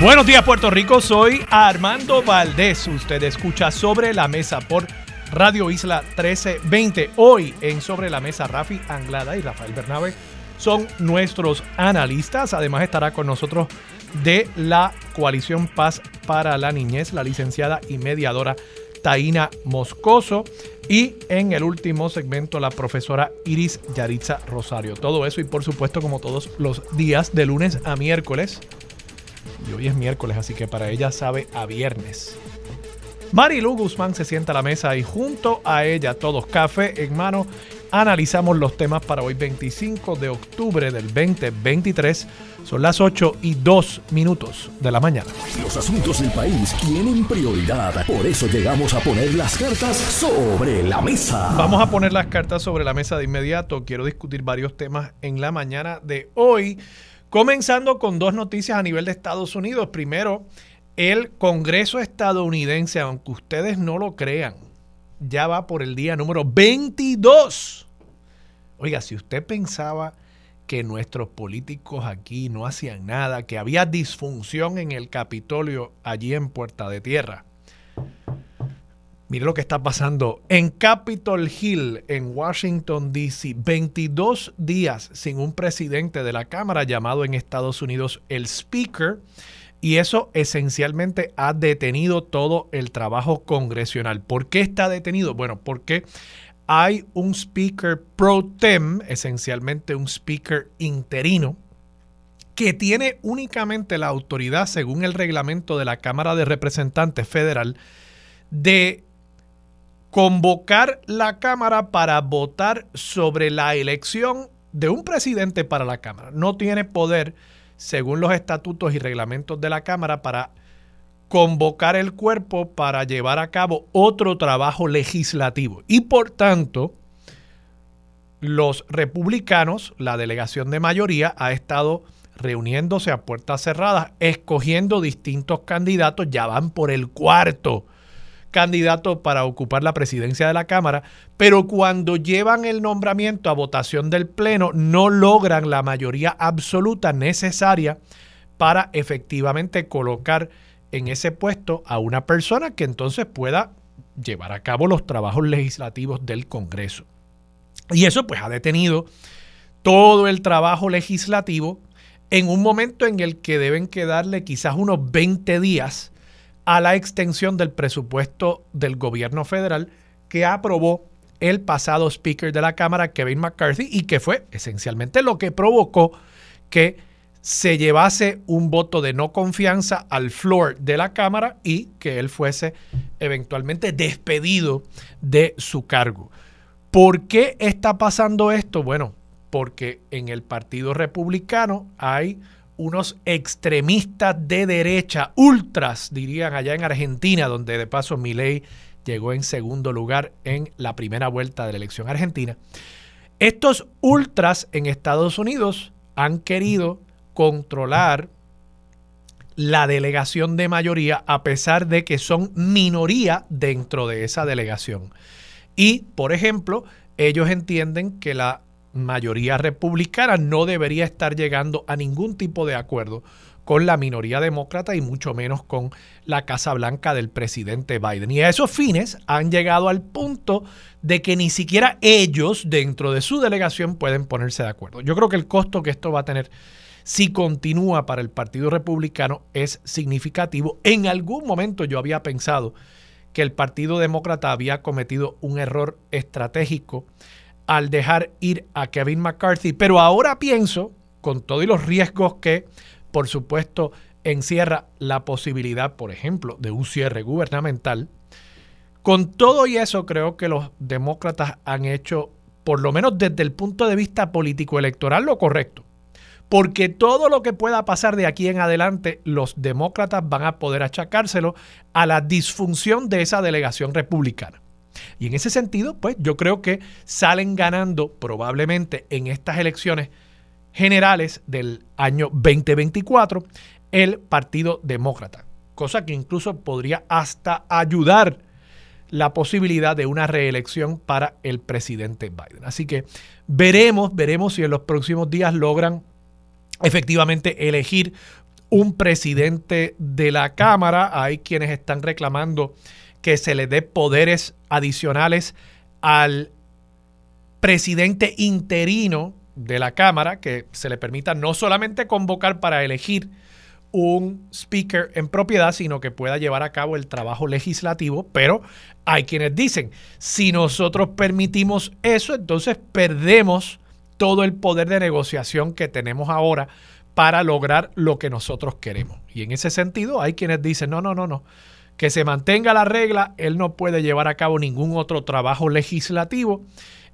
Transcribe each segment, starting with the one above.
Buenos días Puerto Rico, soy Armando Valdés. Usted escucha Sobre la Mesa por Radio Isla 1320. Hoy en Sobre la Mesa Rafi Anglada y Rafael Bernabe son nuestros analistas. Además estará con nosotros de la Coalición Paz para la Niñez, la licenciada y mediadora Taina Moscoso. Y en el último segmento, la profesora Iris Yaritza Rosario. Todo eso y por supuesto, como todos los días, de lunes a miércoles, y hoy es miércoles, así que para ella sabe a viernes. Marilu Guzmán se sienta a la mesa y junto a ella, todos café en mano, analizamos los temas para hoy 25 de octubre del 2023. Son las 8 y 2 minutos de la mañana. Los asuntos del país tienen prioridad, por eso llegamos a poner las cartas sobre la mesa. Vamos a poner las cartas sobre la mesa de inmediato. Quiero discutir varios temas en la mañana de hoy. Comenzando con dos noticias a nivel de Estados Unidos. Primero, el Congreso estadounidense, aunque ustedes no lo crean, ya va por el día número 22. Oiga, si usted pensaba que nuestros políticos aquí no hacían nada, que había disfunción en el Capitolio allí en Puerta de Tierra, Mire lo que está pasando en Capitol Hill, en Washington, D.C. 22 días sin un presidente de la Cámara llamado en Estados Unidos el Speaker. Y eso esencialmente ha detenido todo el trabajo congresional. ¿Por qué está detenido? Bueno, porque hay un speaker pro tem, esencialmente un speaker interino, que tiene únicamente la autoridad, según el reglamento de la Cámara de Representantes Federal, de convocar la Cámara para votar sobre la elección de un presidente para la Cámara. No tiene poder, según los estatutos y reglamentos de la Cámara, para convocar el cuerpo para llevar a cabo otro trabajo legislativo. Y por tanto, los republicanos, la delegación de mayoría, ha estado reuniéndose a puertas cerradas, escogiendo distintos candidatos, ya van por el cuarto candidato para ocupar la presidencia de la Cámara, pero cuando llevan el nombramiento a votación del Pleno no logran la mayoría absoluta necesaria para efectivamente colocar en ese puesto a una persona que entonces pueda llevar a cabo los trabajos legislativos del Congreso. Y eso pues ha detenido todo el trabajo legislativo en un momento en el que deben quedarle quizás unos 20 días a la extensión del presupuesto del gobierno federal que aprobó el pasado Speaker de la Cámara, Kevin McCarthy, y que fue esencialmente lo que provocó que se llevase un voto de no confianza al floor de la Cámara y que él fuese eventualmente despedido de su cargo. ¿Por qué está pasando esto? Bueno, porque en el Partido Republicano hay unos extremistas de derecha, ultras, dirían allá en Argentina, donde de paso Milei llegó en segundo lugar en la primera vuelta de la elección argentina. Estos ultras en Estados Unidos han querido controlar la delegación de mayoría a pesar de que son minoría dentro de esa delegación. Y, por ejemplo, ellos entienden que la mayoría republicana no debería estar llegando a ningún tipo de acuerdo con la minoría demócrata y mucho menos con la Casa Blanca del presidente Biden. Y a esos fines han llegado al punto de que ni siquiera ellos dentro de su delegación pueden ponerse de acuerdo. Yo creo que el costo que esto va a tener si continúa para el Partido Republicano es significativo. En algún momento yo había pensado que el Partido Demócrata había cometido un error estratégico al dejar ir a Kevin McCarthy. Pero ahora pienso, con todos los riesgos que, por supuesto, encierra la posibilidad, por ejemplo, de un cierre gubernamental, con todo y eso creo que los demócratas han hecho, por lo menos desde el punto de vista político electoral, lo correcto. porque todo lo que pueda pasar de aquí en adelante, los demócratas van a poder achacárselo a la disfunción de esa delegación republicana. Y en ese sentido, pues yo creo que salen ganando probablemente en estas elecciones generales del año 2024 el Partido Demócrata, cosa que incluso podría hasta ayudar la posibilidad de una reelección para el presidente Biden. Así que veremos, veremos si en los próximos días logran efectivamente elegir un presidente de la Cámara. Hay quienes están reclamando que se le dé poderes adicionales al presidente interino de la Cámara, que se le permita no solamente convocar para elegir un speaker en propiedad, sino que pueda llevar a cabo el trabajo legislativo, pero hay quienes dicen, si nosotros permitimos eso, entonces perdemos todo el poder de negociación que tenemos ahora para lograr lo que nosotros queremos. Y en ese sentido hay quienes dicen, no, no, no, no, que se mantenga la regla, él no puede llevar a cabo ningún otro trabajo legislativo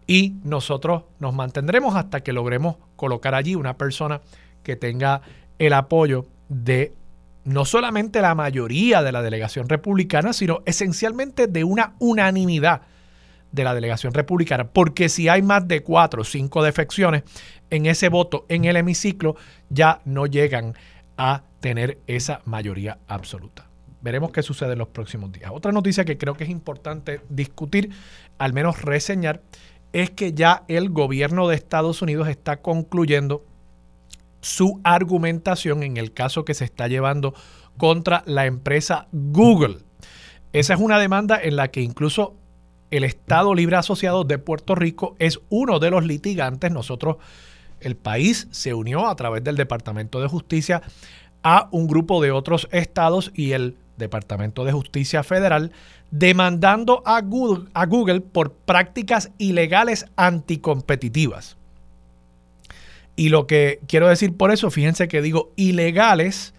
y nosotros nos mantendremos hasta que logremos colocar allí una persona que tenga el apoyo de no solamente la mayoría de la delegación republicana, sino esencialmente de una unanimidad de la delegación republicana, porque si hay más de cuatro o cinco defecciones en ese voto en el hemiciclo, ya no llegan a tener esa mayoría absoluta. Veremos qué sucede en los próximos días. Otra noticia que creo que es importante discutir, al menos reseñar, es que ya el gobierno de Estados Unidos está concluyendo su argumentación en el caso que se está llevando contra la empresa Google. Esa es una demanda en la que incluso el Estado Libre Asociado de Puerto Rico es uno de los litigantes. Nosotros, el país se unió a través del Departamento de Justicia a un grupo de otros estados y el Departamento de Justicia Federal demandando a Google, por prácticas ilegales anticompetitivas. Y lo que quiero decir por eso, fíjense que digo ilegales,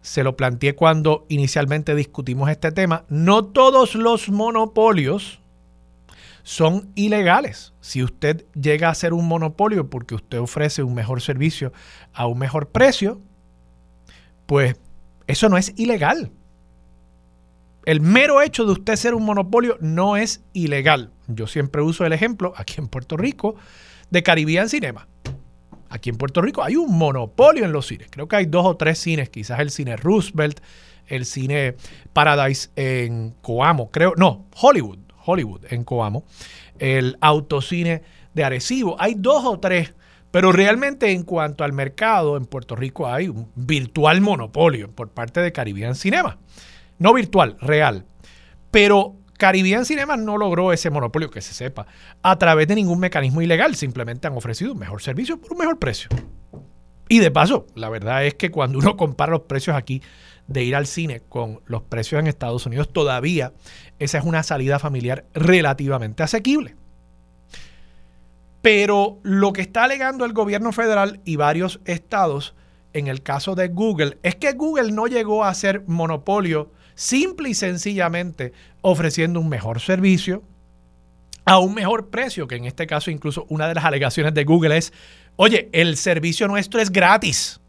se lo planteé cuando inicialmente discutimos este tema, no todos los monopolios son ilegales. Si usted llega a ser un monopolio porque usted ofrece un mejor servicio a un mejor precio, pues eso no es ilegal. El mero hecho de usted ser un monopolio no es ilegal. Yo siempre uso el ejemplo aquí en Puerto Rico de Caribbean Cinema. Aquí en Puerto Rico hay un monopolio en los cines. Creo que hay dos o tres cines, quizás el cine Roosevelt, el cine Paradise en Coamo, creo, no, Hollywood, Hollywood en Coamo, el autocine de Arecibo. Hay dos o tres, pero realmente en cuanto al mercado en Puerto Rico hay un virtual monopolio por parte de Caribbean Cinema. No virtual, real. Pero Caribbean Cinema no logró ese monopolio, que se sepa, a través de ningún mecanismo ilegal. Simplemente han ofrecido un mejor servicio por un mejor precio. Y de paso, la verdad es que cuando uno compara los precios aquí de ir al cine con los precios en Estados Unidos, todavía esa es una salida familiar relativamente asequible. Pero lo que está alegando el gobierno federal y varios estados en el caso de Google es que Google no llegó a ser monopolio simple y sencillamente ofreciendo un mejor servicio a un mejor precio, que en este caso incluso una de las alegaciones de Google es, oye, el servicio nuestro es gratis.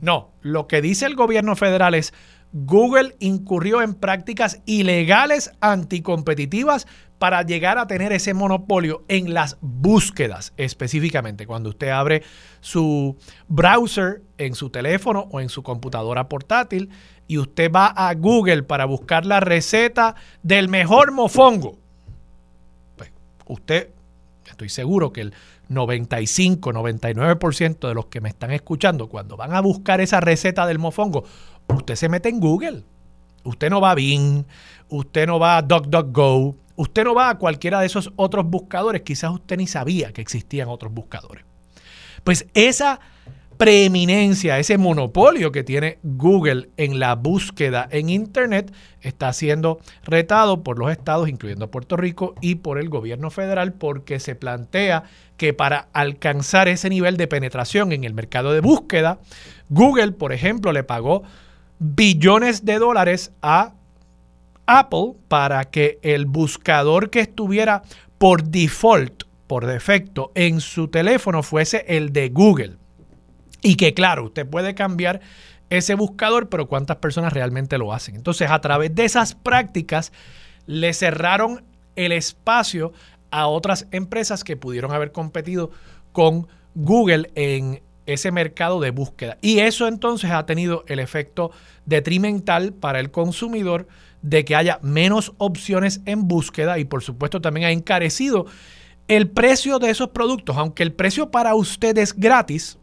No, lo que dice el gobierno federal es, Google incurrió en prácticas ilegales anticompetitivas para llegar a tener ese monopolio en las búsquedas específicamente. Cuando usted abre su browser en su teléfono o en su computadora portátil y usted va a Google para buscar la receta del mejor mofongo, pues usted, estoy seguro que el 95, 99% de los que me están escuchando, cuando van a buscar esa receta del mofongo, usted se mete en Google. Usted no va a Bing, usted no va a DuckDuckGo, usted no va a cualquiera de esos otros buscadores. Quizás usted ni sabía que existían otros buscadores. Pues esa preeminencia, ese monopolio que tiene Google en la búsqueda en Internet está siendo retado por los estados, incluyendo Puerto Rico, y por el gobierno federal, porque se plantea que para alcanzar ese nivel de penetración en el mercado de búsqueda, Google, por ejemplo, le pagó billones de dólares a Apple para que el buscador que estuviera por default por defecto en su teléfono fuese el de Google. Y que claro, usted puede cambiar ese buscador, pero cuántas personas realmente lo hacen. Entonces, a través de esas prácticas, le cerraron el espacio a otras empresas que pudieron haber competido con Google en ese mercado de búsqueda. Y eso entonces ha tenido el efecto detrimental para el consumidor de que haya menos opciones en búsqueda y por supuesto también ha encarecido el precio de esos productos. Aunque el precio para usted es gratis,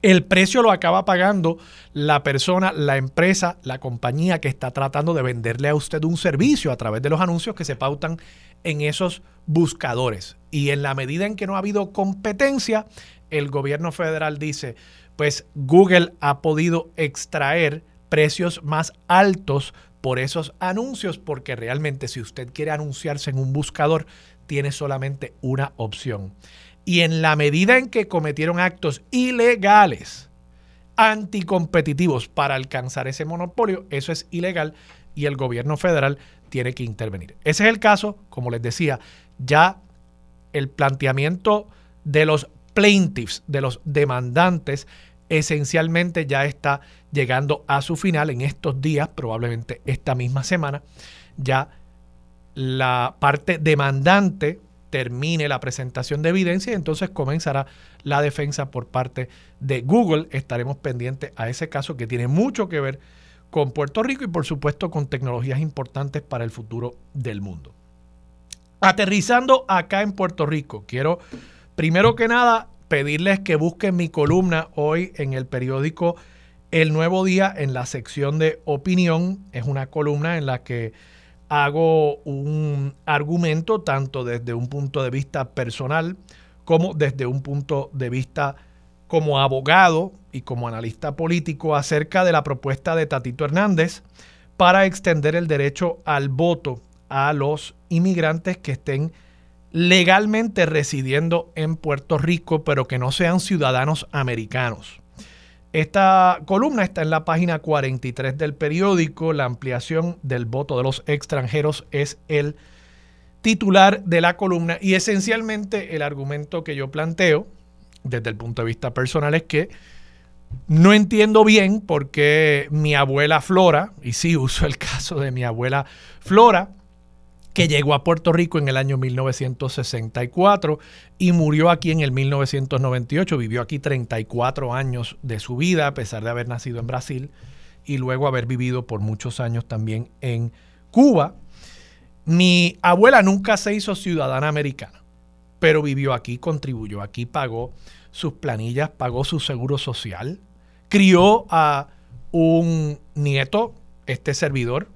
el precio lo acaba pagando la persona, la empresa, la compañía que está tratando de venderle a usted un servicio a través de los anuncios que se pautan en esos buscadores. Y en la medida en que no ha habido competencia, el gobierno federal dice, pues Google ha podido extraer precios más altos por esos anuncios, porque realmente si usted quiere anunciarse en un buscador, tiene solamente una opción. Y en la medida en que cometieron actos ilegales, anticompetitivos para alcanzar ese monopolio, eso es ilegal y el gobierno federal tiene que intervenir. Ese es el caso, como les decía, ya el planteamiento de los plaintiffs, de los demandantes, esencialmente ya está llegando a su final en estos días, probablemente esta misma semana, ya la parte demandante termine la presentación de evidencia y entonces comenzará la defensa por parte de Google. Estaremos pendientes a ese caso que tiene mucho que ver con Puerto Rico y por supuesto con tecnologías importantes para el futuro del mundo. Aterrizando acá en Puerto Rico, quiero primero que nada pedirles que busquen mi columna hoy en el periódico El Nuevo Día en la sección de opinión. Es una columna en la que hago un argumento tanto desde un punto de vista personal como desde un punto de vista como abogado y como analista político acerca de la propuesta de Tatito Hernández para extender el derecho al voto a los inmigrantes que estén legalmente residiendo en Puerto Rico, pero que no sean ciudadanos americanos. Esta columna está en la página 43 del periódico. La ampliación del voto de los extranjeros es el titular de la columna y esencialmente el argumento que yo planteo desde el punto de vista personal es que no entiendo bien por qué mi abuela Flora, y sí uso el caso de mi abuela Flora, que llegó a Puerto Rico en el año 1964 y murió aquí en el 1998. Vivió aquí 34 años de su vida, a pesar de haber nacido en Brasil y luego haber vivido por muchos años también en Cuba. Mi abuela nunca se hizo ciudadana americana, pero vivió aquí, contribuyó aquí, pagó sus planillas, pagó su seguro social, crió a un nieto, este servidor,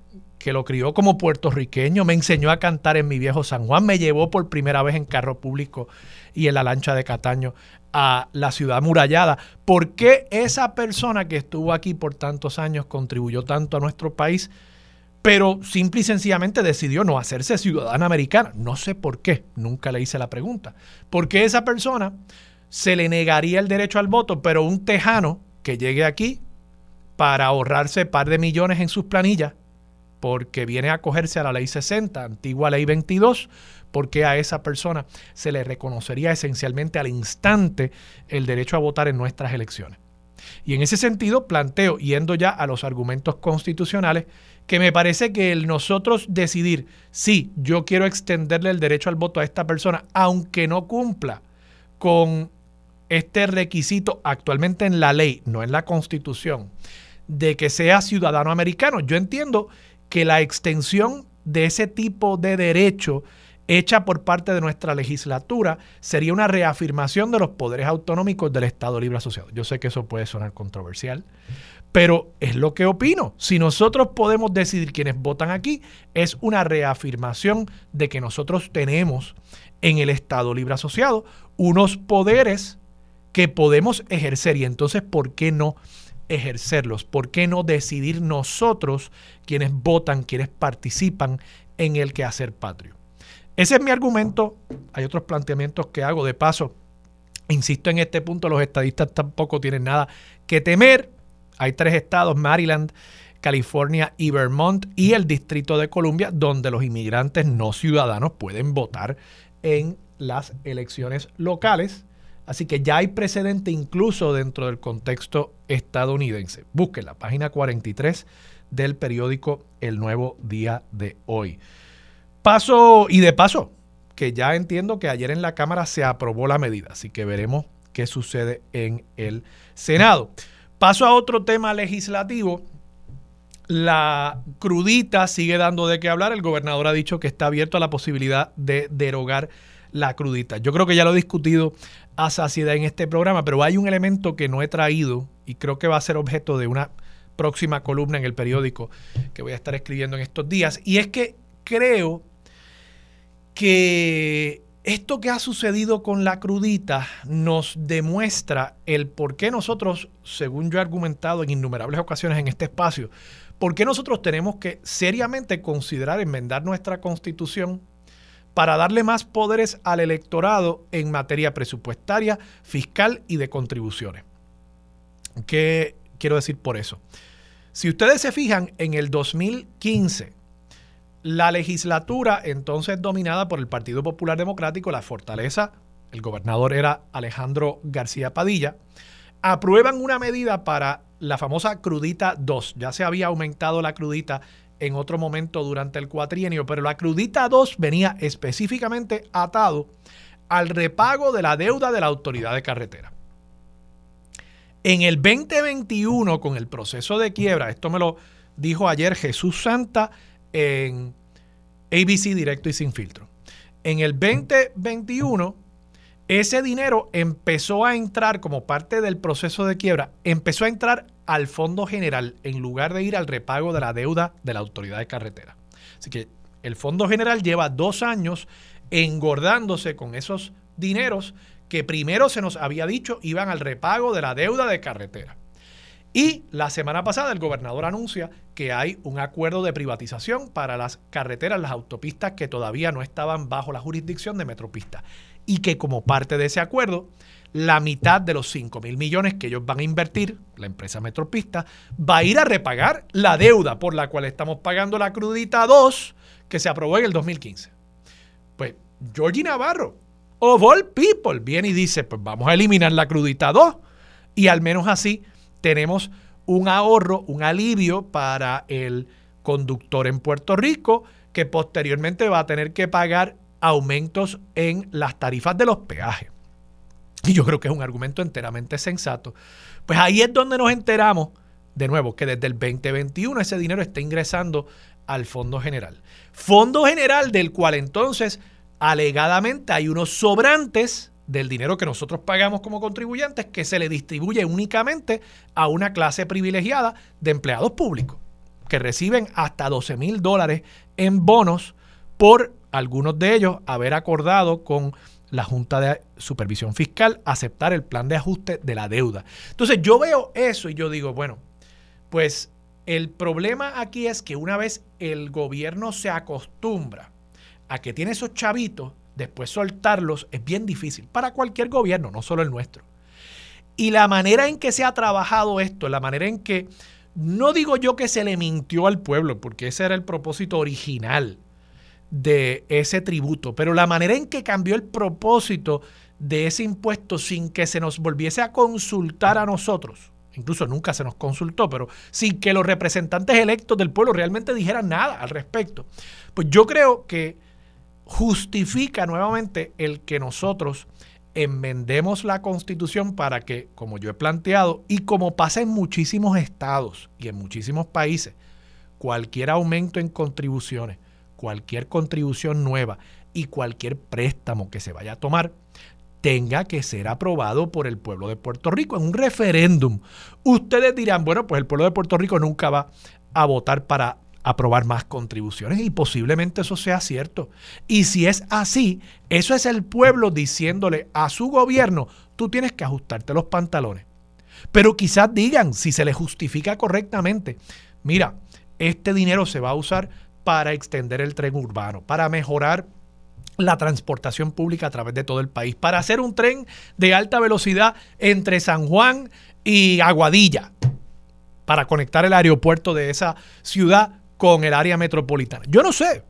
que lo crió como puertorriqueño, me enseñó a cantar en mi viejo San Juan, me llevó por primera vez en carro público y en la lancha de Cataño a la ciudad murallada. ¿Por qué esa persona que estuvo aquí por tantos años contribuyó tanto a nuestro país, pero simple y sencillamente decidió no hacerse ciudadana americana? No sé por qué, nunca le hice la pregunta. ¿Por qué esa persona se le negaría el derecho al voto, pero un tejano que llegue aquí para ahorrarse par de millones en sus planillas, porque viene a acogerse a la ley 60, antigua ley 22, porque a esa persona se le reconocería esencialmente al instante el derecho a votar en nuestras elecciones. Y en ese sentido planteo, yendo ya a los argumentos constitucionales, que me parece que el nosotros decidir, si yo quiero extenderle el derecho al voto a esta persona, aunque no cumpla con este requisito actualmente en la ley, no en la constitución, de que sea ciudadano americano. Yo entiendo que la extensión de ese tipo de derecho hecha por parte de nuestra legislatura sería una reafirmación de los poderes autonómicos del Estado Libre Asociado. Yo sé que eso puede sonar controversial, pero es lo que opino. Si nosotros podemos decidir quienes votan aquí, es una reafirmación de que nosotros tenemos en el Estado Libre Asociado unos poderes que podemos ejercer y entonces, ¿por qué no? Ejercerlos? ¿Por qué no decidir nosotros quienes votan, quienes participan en el quehacer patrio? Ese es mi argumento. Hay otros planteamientos que hago. De paso, insisto en este punto, los estadistas tampoco tienen nada que temer. Hay tres estados, Maryland, California y Vermont, y el Distrito de Columbia, donde los inmigrantes no ciudadanos pueden votar en las elecciones locales. Así que ya hay precedente incluso dentro del contexto estadounidense. Busquen la página 43 del periódico El Nuevo Día de hoy. Paso y de paso, que ya entiendo que ayer en la Cámara se aprobó la medida, así que veremos qué sucede en el Senado. Paso a otro tema legislativo. La crudita sigue dando de qué hablar. El gobernador ha dicho que está abierto a la posibilidad de derogar la crudita. Yo creo que ya lo he discutido a saciedad en este programa, pero hay un elemento que no he traído y creo que va a ser objeto de una próxima columna en el periódico que voy a estar escribiendo en estos días. Y es que creo que esto que ha sucedido con la crudita nos demuestra el por qué nosotros, según yo he argumentado en innumerables ocasiones en este espacio, por qué nosotros tenemos que seriamente considerar enmendar nuestra constitución para darle más poderes al electorado en materia presupuestaria, fiscal y de contribuciones. ¿Qué quiero decir por eso? Si ustedes se fijan, en el 2015, la legislatura, entonces dominada por el Partido Popular Democrático, la Fortaleza, el gobernador era Alejandro García Padilla, aprueban una medida para la famosa crudita 2. Ya se había aumentado la crudita en otro momento durante el cuatrienio, pero la crudita 2 venía específicamente atado al repago de la deuda de la autoridad de carretera. En el 2021, con el proceso de quiebra, esto me lo dijo ayer Jesús Santa en ABC Directo y Sin Filtro. En el 2021, ese dinero empezó a entrar como parte del proceso de quiebra, empezó a entrar al Fondo General en lugar de ir al repago de la deuda de la Autoridad de Carretera. Así que el Fondo General lleva dos años engordándose con esos dineros que primero se nos había dicho iban al repago de la deuda de carretera. Y la semana pasada el gobernador anuncia que hay un acuerdo de privatización para las carreteras, las autopistas que todavía no estaban bajo la jurisdicción de Metropista. Y que como parte de ese acuerdo, la mitad de los 5 mil millones que ellos van a invertir, la empresa Metropista, va a ir a repagar la deuda por la cual estamos pagando la crudita 2 que se aprobó en el 2015. Pues Georgie Navarro, of all people, viene y dice, pues vamos a eliminar la crudita 2 y al menos así tenemos un ahorro, un alivio para el conductor en Puerto Rico que posteriormente va a tener que pagar aumentos en las tarifas de los peajes. Y yo creo que es un argumento enteramente sensato. Pues ahí es donde nos enteramos, de nuevo, que desde el 2021 ese dinero está ingresando al Fondo General. Fondo General del cual entonces alegadamente hay unos sobrantes del dinero que nosotros pagamos como contribuyentes que se le distribuye únicamente a una clase privilegiada de empleados públicos que reciben hasta 12 mil dólares en bonos por algunos de ellos haber acordado con la Junta de Supervisión Fiscal aceptar el plan de ajuste de la deuda. Entonces yo veo eso y yo digo, bueno, pues el problema aquí es que una vez el gobierno se acostumbra a que tiene esos chavitos, después soltarlos es bien difícil para cualquier gobierno, no solo el nuestro. Y la manera en que se ha trabajado esto, la manera en que, no digo yo que se le mintió al pueblo, porque ese era el propósito original de ese tributo, pero la manera en que cambió el propósito de ese impuesto sin que se nos volviese a consultar a nosotros, incluso nunca se nos consultó, pero sin que los representantes electos del pueblo realmente dijeran nada al respecto, pues yo creo que justifica nuevamente el que nosotros enmendemos la constitución para que, como yo he planteado, y como pasa en muchísimos estados y en muchísimos países, cualquier aumento en contribuciones, cualquier contribución nueva y cualquier préstamo que se vaya a tomar, tenga que ser aprobado por el pueblo de Puerto Rico en un referéndum. Ustedes dirán, bueno, pues el pueblo de Puerto Rico nunca va a votar para aprobar más contribuciones y posiblemente eso sea cierto. Y si es así, eso es el pueblo diciéndole a su gobierno, tú tienes que ajustarte los pantalones. Pero quizás digan, si se le justifica correctamente, mira, este dinero se va a usar para extender el tren urbano, para mejorar la transportación pública a través de todo el país, para hacer un tren de alta velocidad entre San Juan y Aguadilla, para conectar el aeropuerto de esa ciudad con el área metropolitana. Yo no sé,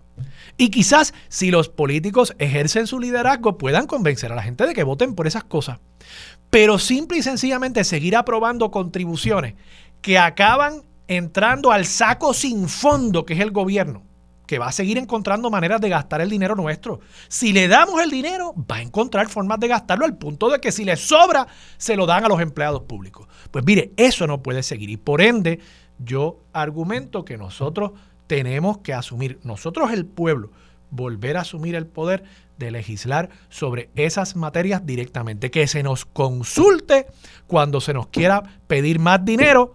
Y quizás si los políticos ejercen su liderazgo puedan convencer a la gente de que voten por esas cosas. Pero simple y sencillamente seguir aprobando contribuciones que acaban entrando al saco sin fondo que es el gobierno, que va a seguir encontrando maneras de gastar el dinero nuestro. Si le damos el dinero, va a encontrar formas de gastarlo al punto de que si le sobra, se lo dan a los empleados públicos. Pues mire, eso no puede seguir y por ende yo argumento que nosotros tenemos que asumir, nosotros el pueblo, volver a asumir el poder de legislar sobre esas materias directamente, que se nos consulte cuando se nos quiera pedir más dinero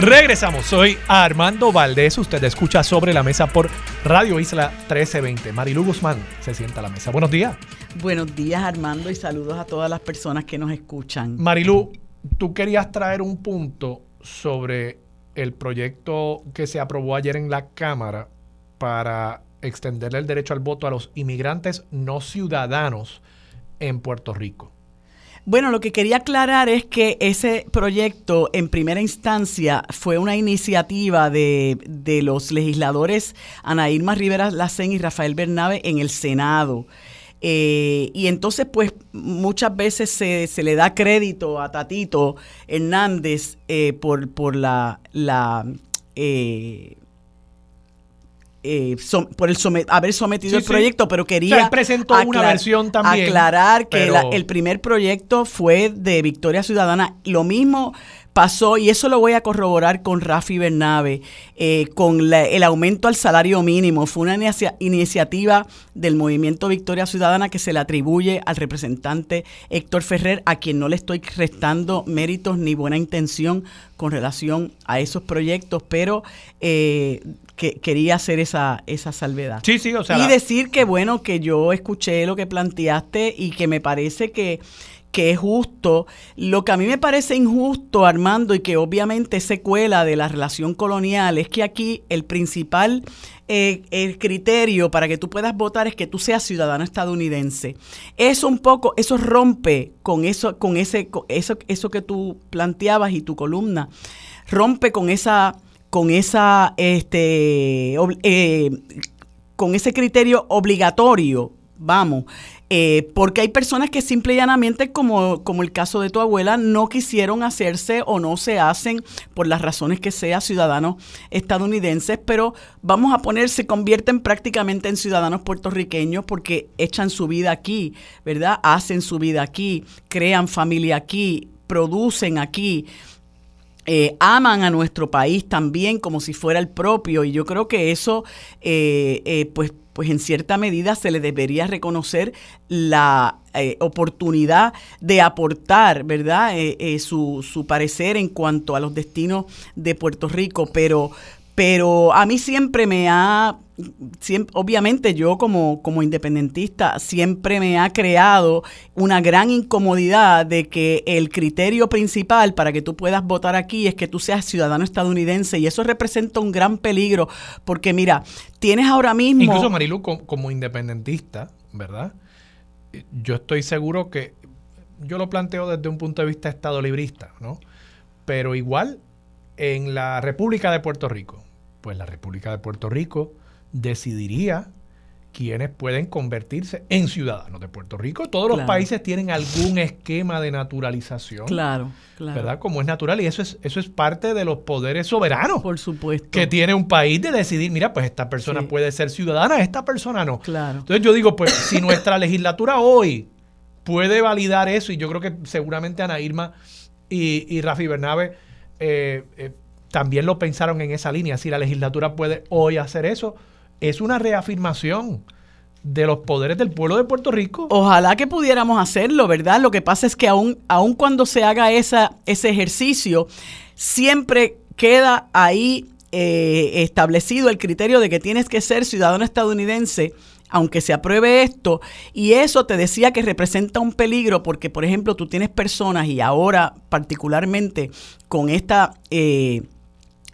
Regresamos, soy Armando Valdés, usted escucha sobre la mesa por Radio Isla 1320. Marilu Guzmán se sienta a la mesa. Buenos días. Buenos días Armando y saludos a todas las personas que nos escuchan. Marilu, tú querías traer un punto sobre el proyecto que se aprobó ayer en la Cámara para extenderle el derecho al voto a los inmigrantes no ciudadanos en Puerto Rico. Bueno, lo que quería aclarar es que ese proyecto en primera instancia fue una iniciativa de, los legisladores Ana Irma Rivera Lacén y Rafael Bernabe en el Senado. Eh, y entonces, pues, muchas veces se, se, le da crédito a Tatito Hernández eh, por, por la, la eh, eh, por el haber sometido el proyecto, pero quería presentó una versión también, aclarar que el primer proyecto fue de Victoria Ciudadana. Lo mismo pasó, y eso lo voy a corroborar con Rafi Bernabe, eh, con el aumento al salario mínimo. Fue una iniciativa del movimiento Victoria Ciudadana que se le atribuye al representante Héctor Ferrer, a quien no le estoy restando méritos ni buena intención con relación a esos proyectos, pero eh, que quería hacer esa, esa salvedad. Sí, sí, o sea. Y decir que, bueno, que yo escuché lo que planteaste y que me parece que, que es justo. Lo que a mí me parece injusto, Armando, y que obviamente es secuela de la relación colonial, es que aquí el principal eh, el criterio para que tú puedas votar es que tú seas ciudadano estadounidense. Eso un poco, eso rompe con eso, con ese, eso, eso que tú planteabas y tu columna, rompe con esa con esa este eh, con ese criterio obligatorio vamos eh, porque hay personas que simple y llanamente, como, como el caso de tu abuela, no quisieron hacerse o no se hacen por las razones que sea ciudadanos estadounidenses, pero vamos a poner, se convierten prácticamente en ciudadanos puertorriqueños porque echan su vida aquí, ¿verdad? Hacen su vida aquí, crean familia aquí, producen aquí. Eh, aman a nuestro país también como si fuera el propio y yo creo que eso eh, eh, pues pues en cierta medida se le debería reconocer la oportunidad de aportar, ¿verdad?, su, su, parecer en cuanto a los destinos de Puerto Rico, pero, pero a mí siempre me ha, obviamente yo como, como independentista, siempre me ha creado una gran incomodidad de que el criterio principal para que tú puedas votar aquí es que tú seas ciudadano estadounidense y eso representa un gran peligro porque mira, tienes ahora mismo... Incluso Marilu como, independentista, ¿verdad? Yo estoy seguro que yo lo planteo desde un punto de vista estado librista, ¿no? Pero igual en la República de Puerto Rico, pues la República de Puerto Rico decidiría quiénes pueden convertirse en ciudadanos de Puerto Rico. Todos los países tienen algún esquema de naturalización. Claro, claro. ¿Verdad? Como es natural. Y eso es, eso es parte de los poderes soberanos. Por supuesto. Que tiene un país de decidir, mira, pues esta persona puede ser ciudadana, esta persona no. Claro. Entonces yo digo, pues si nuestra legislatura hoy puede validar eso, y yo creo que seguramente Ana Irma y, y Rafi Bernabe eh, eh, también lo pensaron en esa línea. Si la legislatura puede hoy hacer eso, es una reafirmación de los poderes del pueblo de Puerto Rico. Ojalá que pudiéramos hacerlo, ¿verdad? Lo que pasa es que aun cuando se haga esa, ese ejercicio, siempre queda ahí eh, establecido el criterio de que tienes que ser ciudadano estadounidense aunque se apruebe esto, y eso te decía que representa un peligro porque, por ejemplo, tú tienes personas y ahora particularmente con esta... Eh,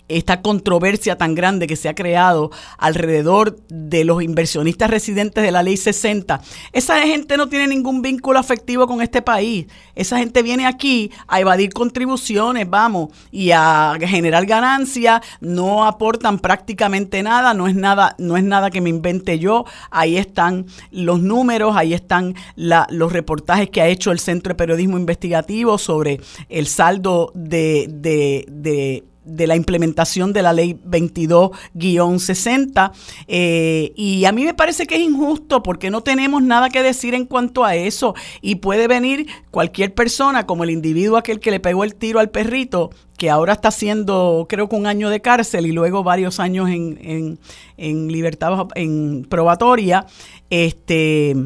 esta controversia tan grande que se ha creado alrededor de los inversionistas residentes de la ley 60, esa gente no tiene ningún vínculo afectivo con este país. Esa gente viene aquí a evadir contribuciones, vamos, y a generar ganancias, no aportan prácticamente nada, no es nada, no es nada que me invente yo. Ahí están los números, ahí están los reportajes que ha hecho el Centro de Periodismo Investigativo sobre el saldo de, de la implementación de la ley 22-60. Eh, y a mí me parece que es injusto porque no tenemos nada que decir en cuanto a eso. Y puede venir cualquier persona, como el individuo aquel que le pegó el tiro al perrito, que ahora está haciendo creo que un año de cárcel y luego varios años en, en, en libertad en probatoria. Este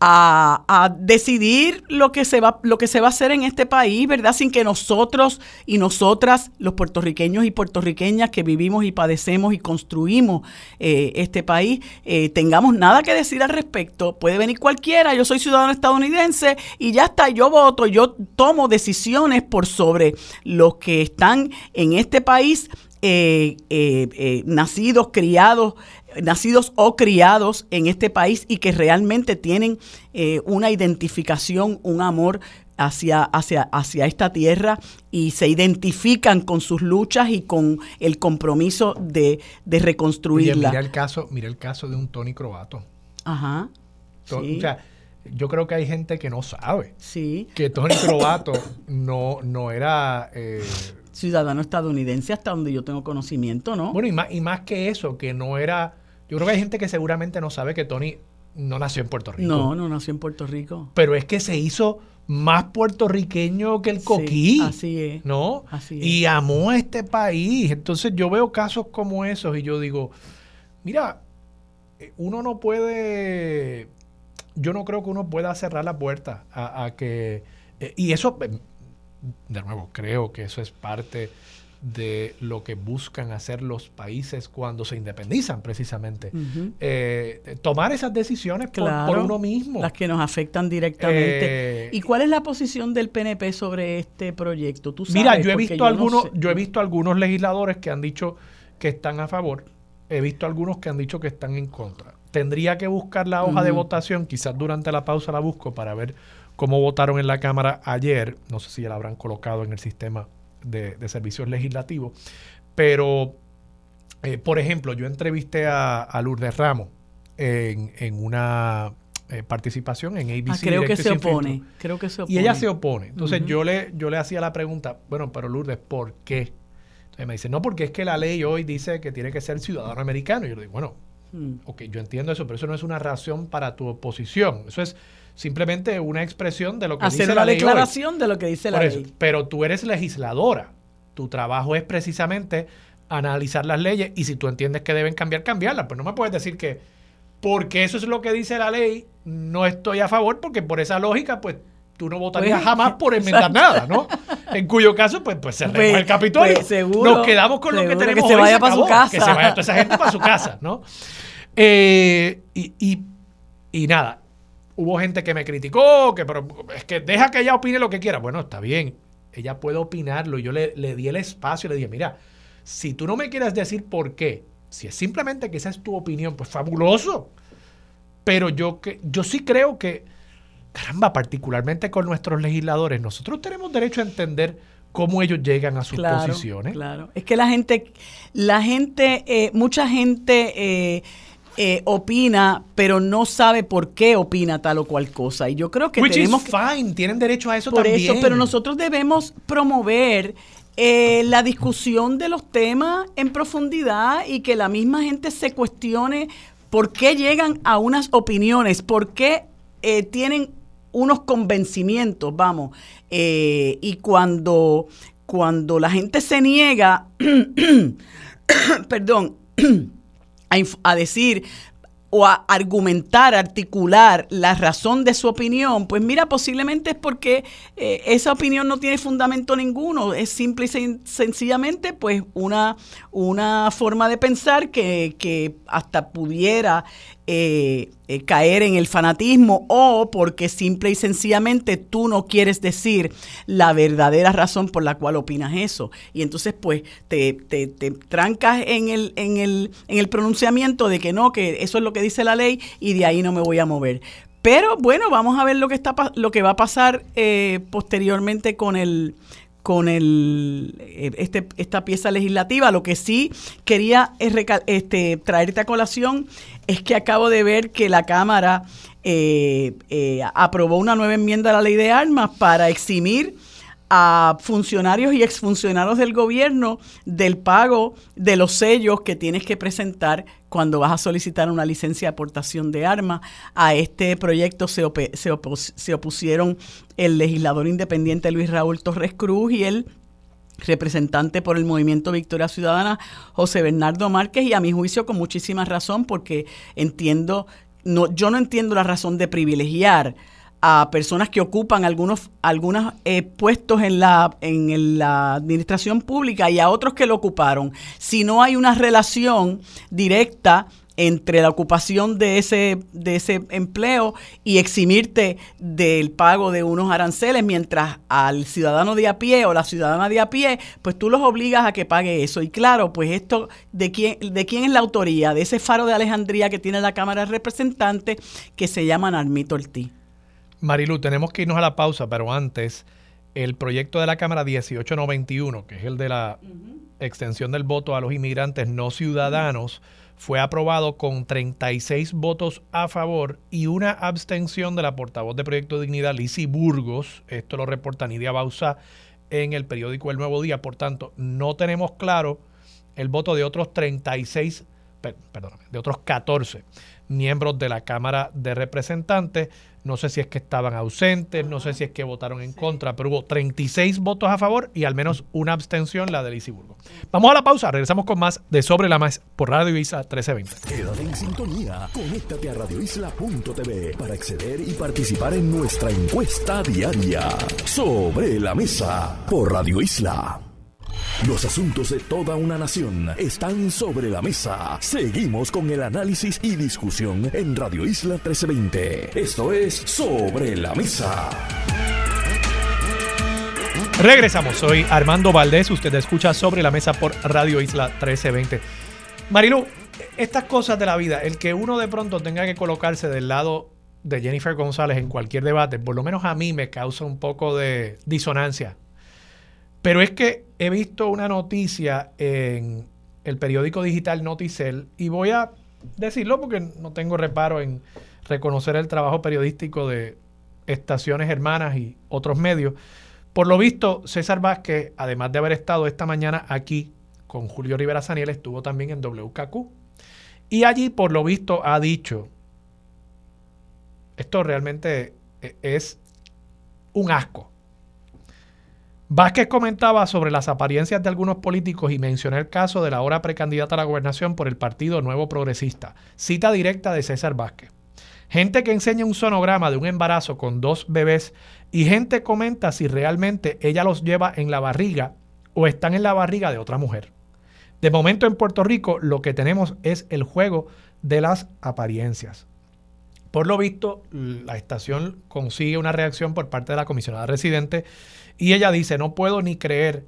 a, decidir lo que se va lo que se va a hacer en este país, ¿verdad? Sin que nosotros y nosotras, los puertorriqueños y puertorriqueñas que vivimos y padecemos y construimos eh, este país, eh, tengamos nada que decir al respecto. Puede venir cualquiera, yo soy ciudadano estadounidense y ya está, yo voto, yo tomo decisiones por sobre los que están en este país eh, nacidos, criados nacidos o criados en este país y que realmente tienen eh, una identificación, un amor hacia, hacia, hacia esta tierra y se identifican con sus luchas y con el compromiso de, reconstruirla. mira el caso, mira el caso de un Tony Croato. Ajá. O sea, yo creo que hay gente que no sabe sí. que Tony Croato no, no era eh, ciudadano estadounidense hasta donde yo tengo conocimiento, ¿no? Bueno, y más, y más que eso, que no era... Yo creo que hay gente que seguramente no sabe que Tony no nació en Puerto Rico. No, no nació en Puerto Rico. Pero es que se hizo más puertorriqueño que el coquí. así es. ¿No? Así es. Y amó a este país. Entonces yo veo casos como esos y yo digo, mira, eh, uno no puede, yo no creo que uno pueda cerrar la puerta a, que, eh, y eso, eh, de nuevo, creo que eso es parte de lo que buscan hacer los países cuando se independizan, precisamente. Eh, tomar esas decisiones por, uno mismo. Las que nos afectan directamente. Eh, ¿Y cuál es la posición del PNP sobre este proyecto? ¿Tú Mira, yo he visto algunos, yo he visto algunos legisladores que han dicho que están a favor. He visto algunos que han dicho que están en contra. Tendría que buscar la hoja de votación, quizás durante la pausa la busco para ver cómo votaron en la Cámara ayer. No sé si ya la habrán colocado en el sistema de, servicios legislativos. Pero, eh, por ejemplo, yo entrevisté a, Lourdes Ramos en, una eh, participación en ABC. Ah, creo que se opone. Creo que se opone. Y ella se opone. Entonces yo, le, yo le hacía la pregunta, bueno, pero Lourdes, ¿por qué? Entonces me dice, no, porque es que la ley hoy dice que tiene que ser ciudadano americano. Y yo le digo, bueno, hmm. ok, yo entiendo eso, pero eso no es una razón para tu oposición. Eso es simplemente una expresión de lo que dice la, la declaración de lo que dice la ley. Pero tú eres legisladora. Tu trabajo es precisamente analizar las leyes y si tú entiendes que deben cambiar, cambiarlas. Pues no me puedes decir que porque eso es lo que dice la ley, no estoy a favor porque por esa lógica, pues tú no votarías pues, jamás por enmendar nada, ¿no? En cuyo caso, pues, pues cerremos pues, el Capitolio. Pues, seguro, Nos quedamos con lo que tenemos que se vaya para su casa. Que se vaya toda esa gente para su casa, ¿no? Eh, y, y, y nada, hubo gente que me criticó, que pero es que deja que ella opine lo que quiera. Bueno, está bien, ella puede opinarlo. Yo le, di el espacio, le dije, mira, si tú no me quieres decir por qué, si es simplemente que esa es tu opinión, pues fabuloso. Pero yo, que, yo sí creo que, caramba, particularmente con nuestros legisladores, nosotros tenemos derecho a entender cómo ellos llegan a sus posiciones. Claro, es que la gente, la gente, eh, mucha gente... Eh, eh, opina, pero no sabe por qué opina tal o cual cosa. Y yo creo que tenemos fine, tienen derecho a eso por también. Eso, pero nosotros debemos promover eh, la discusión de los temas en profundidad y que la misma gente se cuestione por qué llegan a unas opiniones, por qué eh, tienen unos convencimientos, vamos. y cuando, cuando la gente se niega, perdón, a, decir, o a argumentar, articular la razón de su opinión, pues mira, posiblemente es porque eh, esa opinión no tiene fundamento ninguno, es simple y sencillamente pues una, una forma de pensar que, que hasta pudiera eh, eh, caer en el fanatismo o porque simple y sencillamente tú no quieres decir la verdadera razón por la cual opinas eso. Y entonces pues te, te, te trancas en el, en, el, en el pronunciamiento de que no, que eso es lo que dice la ley y de ahí no me voy a mover. Pero bueno, vamos a ver lo que, está, lo que va a pasar eh, posteriormente con el, con el, este, esta pieza legislativa. Lo que sí quería este, traerte a colación es que acabo de ver que la Cámara eh, eh, aprobó una nueva enmienda a la ley de armas para eximir a funcionarios y exfuncionarios del gobierno del pago de los sellos que tienes que presentar cuando vas a solicitar una licencia de aportación de armas. A este proyecto se, se, se opusieron el legislador independiente Luis Raúl Torres Cruz y el representante por el Movimiento Victoria Ciudadana, José Bernardo Márquez, y a mi juicio con muchísima razón, porque entiendo, no, yo no entiendo la razón de privilegiar a personas que ocupan algunos algunos eh, puestos en la en la administración pública y a otros que lo ocuparon si no hay una relación directa entre la ocupación de ese, de ese empleo y eximirte del pago de unos aranceles, mientras al ciudadano de a pie o la ciudadana de a pie, pues tú los obligas a que pague eso. Y claro, pues esto, ¿de quién, de quién es la autoría? De ese faro de Alejandría que tiene la Cámara de Representantes que se llama Narmito Ortiz. Marilu, tenemos que irnos a la pausa, pero antes, el proyecto de la Cámara 1891, que es el de la extensión del voto a los inmigrantes no ciudadanos, fue aprobado con 36 votos a favor y una abstención de la portavoz de Proyecto Dignidad, Lisi Burgos. Esto lo reporta Nidia Bausa en el periódico El Nuevo Día. Por tanto, no tenemos claro el voto de otros 36, perdón, de otros 14 miembros de la Cámara de Representantes. No sé si es que estaban ausentes, no sé si es que votaron en contra, pero hubo 36 votos a favor y al menos una abstención, la de Lisiburgo. Vamos a la pausa, regresamos con más de Sobre la Mesa por Radio Isla 1320. Quédate en sintonía, conéctate a radioisla.tv para acceder y participar en nuestra encuesta diaria. Sobre la Mesa por Radio Isla. Los asuntos de toda una nación están sobre la mesa. Seguimos con el análisis y discusión en Radio Isla 1320. Esto es Sobre la Mesa. Regresamos, soy Armando Valdés, usted escucha Sobre la Mesa por Radio Isla 1320. Marilu, estas cosas de la vida, el que uno de pronto tenga que colocarse del lado de Jennifer González en cualquier debate, por lo menos a mí me causa un poco de disonancia pero es que he visto una noticia en el periódico digital Noticel y voy a decirlo porque no tengo reparo en reconocer el trabajo periodístico de estaciones hermanas y otros medios. Por lo visto, César Vázquez, además de haber estado esta mañana aquí con Julio Rivera Saniel, estuvo también en WKQ. Y allí, por lo visto, ha dicho, esto realmente e-, es un asco. Vázquez comentaba sobre las apariencias de algunos políticos y mencionó el caso de la ahora precandidata a la gobernación por el Partido Nuevo Progresista. Cita directa de César Vázquez. Gente que enseña un sonograma de un embarazo con dos bebés y gente comenta si realmente ella los lleva en la barriga o están en la barriga de otra mujer. De momento en Puerto Rico lo que tenemos es el juego de las apariencias. Por lo visto, la estación consigue una reacción por parte de la comisionada residente y ella dice, no puedo ni creer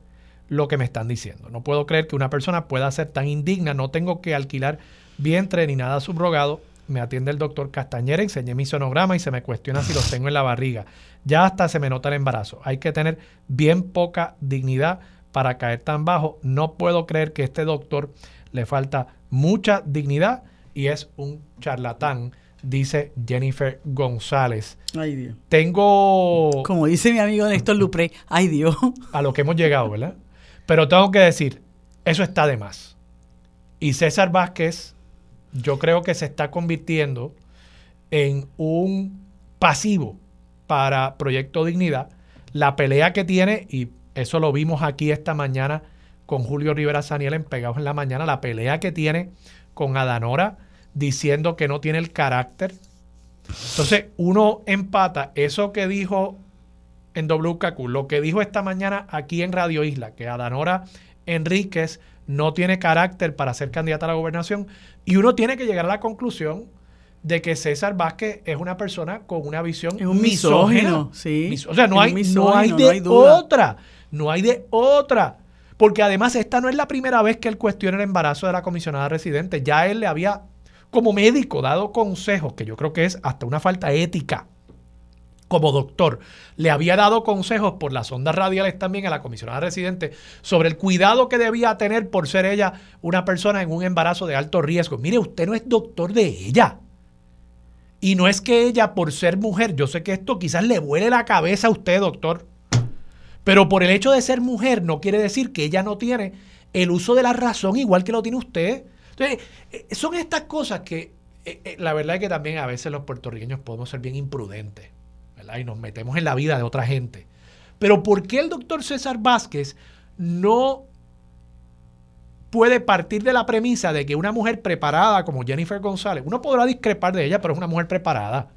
lo que me están diciendo. No puedo creer que una persona pueda ser tan indigna. No tengo que alquilar vientre ni nada subrogado. Me atiende el doctor Castañera, enseñé mi sonograma y se me cuestiona si los tengo en la barriga. Ya hasta se me nota el embarazo. Hay que tener bien poca dignidad para caer tan bajo. No puedo creer que este doctor le falta mucha dignidad y es un charlatán dice Jennifer González. Ay Dios. Tengo... Como dice mi amigo Néstor Lupré, ay Dios. A lo que hemos llegado, ¿verdad? Pero tengo que decir, eso está de más. Y César Vázquez, yo creo que se está convirtiendo en un pasivo para Proyecto Dignidad. La pelea que tiene, y eso lo vimos aquí esta mañana con Julio Rivera Saniel en Pegados en la Mañana, la pelea que tiene con Adanora diciendo que no tiene el carácter. Entonces, uno empata eso que dijo en WKQ, lo que dijo esta mañana aquí en Radio Isla, que Adanora Enríquez no tiene carácter para ser candidata a la gobernación, y uno tiene que llegar a la conclusión de que César Vázquez es una persona con una visión Es un misógino, sí. O sea, no hay, no hay no de hay duda. otra. No hay de otra. Porque además esta no es la primera vez que él cuestiona el embarazo de la comisionada residente. Ya él le había, como médico, dado consejos, que yo creo que es hasta una falta ética como doctor, le había dado consejos por las ondas radiales también a la comisionada residente sobre el cuidado que debía tener por ser ella una persona en un embarazo de alto riesgo. Mire, usted no es doctor de ella. Y no es que ella, por ser mujer, yo sé que esto quizás le vuele la cabeza a usted, doctor, pero por el hecho de ser mujer no quiere decir que ella no tiene el uso de la razón igual que lo tiene usted. Entonces, eh, son estas cosas que eh, eh, la verdad es que también a veces los puertorriqueños podemos ser bien imprudentes. Y nos metemos en la vida de otra gente. Pero ¿por qué el doctor César Vázquez no puede partir de la premisa de que una mujer preparada como Jennifer González, uno podrá discrepar de ella, pero es una mujer preparada,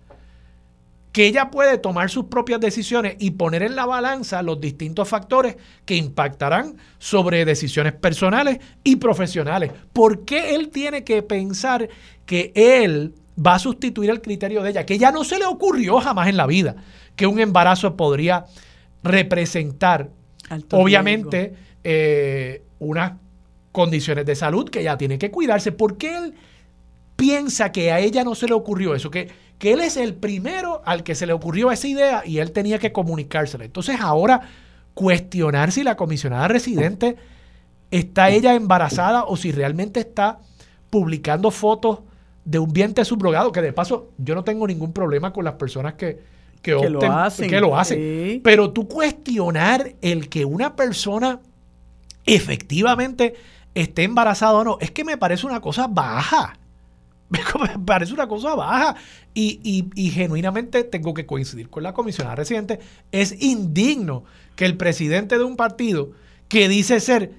que ella puede tomar sus propias decisiones y poner en la balanza los distintos factores que impactarán sobre decisiones personales y profesionales. ¿Por qué él tiene que pensar que él va a sustituir el criterio de ella? Que ya no se le ocurrió jamás en la vida que un embarazo podría representar, Alto obviamente, eh, unas condiciones de salud que ella tiene que cuidarse. ¿Por qué él piensa que a ella no se le ocurrió eso? Que, que él es el primero al que se le ocurrió esa idea y él tenía que comunicársela. Entonces ahora cuestionar si la comisionada residente está ella embarazada o si realmente está publicando fotos de un vientre subrogado, que de paso yo no tengo ningún problema con las personas que, que, Que lo hacen, que lo hacen. sí. Pero tú cuestionar el que una persona efectivamente esté embarazada o no, es que me parece una cosa baja. Me parece una cosa baja y, y- genuinamente tengo que coincidir con la comisionada residente. Es indigno que el presidente de un partido que dice ser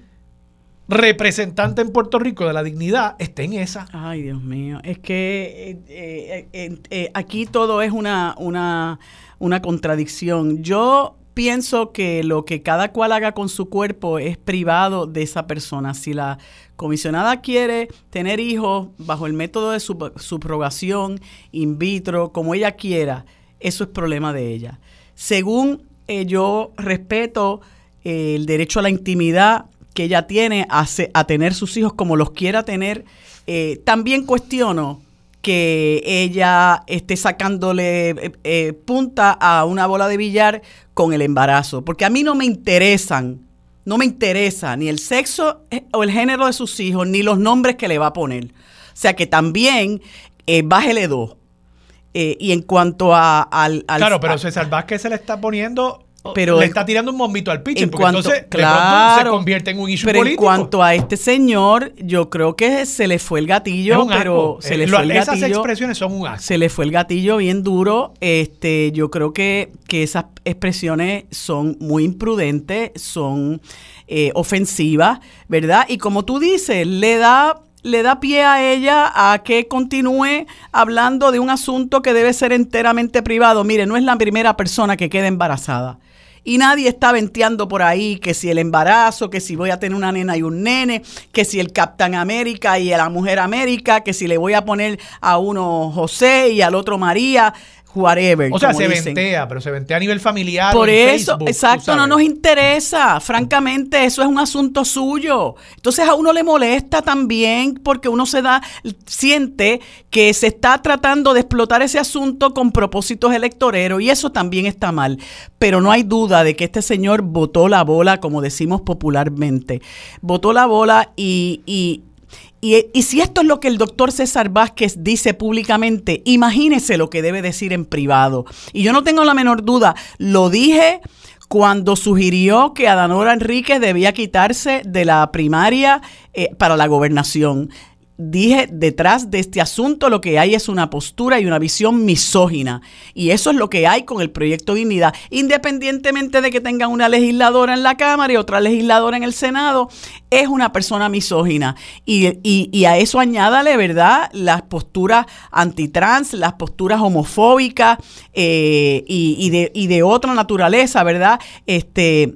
representante en Puerto Rico de la dignidad esté en esa. Ay, Dios mío. Es que eh, eh, eh, aquí todo es una, una, una contradicción. Yo pienso que lo que cada cual haga con su cuerpo es privado de esa persona. Si la comisionada quiere tener hijos bajo el método de sub- subrogación, in vitro, como ella quiera, eso es problema de ella. Según eh, yo respeto eh, el derecho a la intimidad que ella tiene a, a tener sus hijos como los quiera tener, eh, también cuestiono que ella esté sacándole punta a una bola de billar con el embarazo, porque a mí no me interesan, no me interesa ni el sexo eh, o el género de sus hijos, ni los nombres que le va a poner. O sea que también eh, bájele dos. Eh, y en cuanto a, al, al- claro, pero César Vázquez se le está poniendo, Pero le está tirando un bombito al pitcher, en porque cuanto, entonces de claro, se convierte en un issue pero político. en cuanto a este señor, yo creo que se le fue el gatillo, pero se Eh, le lo- fue el Esas gatillo. expresiones son un asco. Se le fue el gatillo bien duro. Este, yo creo que, que esas expresiones son muy imprudentes, son eh, ofensivas, ¿verdad? Y como tú dices, le da le da pie a ella a que continúe hablando de un asunto que debe ser enteramente privado. Mire, no es la primera persona que queda embarazada. Y nadie está venteando por ahí que si el embarazo, que si voy a tener una nena y un nene, que si el Capitán América y la Mujer América, que si le voy a poner a uno José y al otro María, whatever. O sea, se dicen. ventea, pero se ventea a nivel familiar. Por eso, Facebook, exacto, no nos interesa. Francamente, eso es un asunto suyo. Entonces a uno le molesta también porque uno se da, siente que se está tratando de explotar ese asunto con propósitos electoreros y eso también está mal. Pero no hay duda de que este señor botó la bola, como decimos popularmente. Botó la bola y, y y, y si esto es lo que el doctor César Vázquez dice públicamente, imagínese lo que debe decir en privado. Y yo no tengo la menor duda, lo dije cuando sugirió que Adanora Enríquez debía quitarse de la primaria eh, para la gobernación. Dije, detrás de este asunto lo que hay es una postura y una visión misógina. Y eso es lo que hay con el proyecto Dignidad. Independientemente de que tengan una legisladora en la Cámara y otra legisladora en el Senado, es una persona misógina. Y, y, a eso añádale, ¿verdad?, las posturas antitrans, las posturas homofóbicas eh, y, y, de, y de otra naturaleza, ¿verdad? Este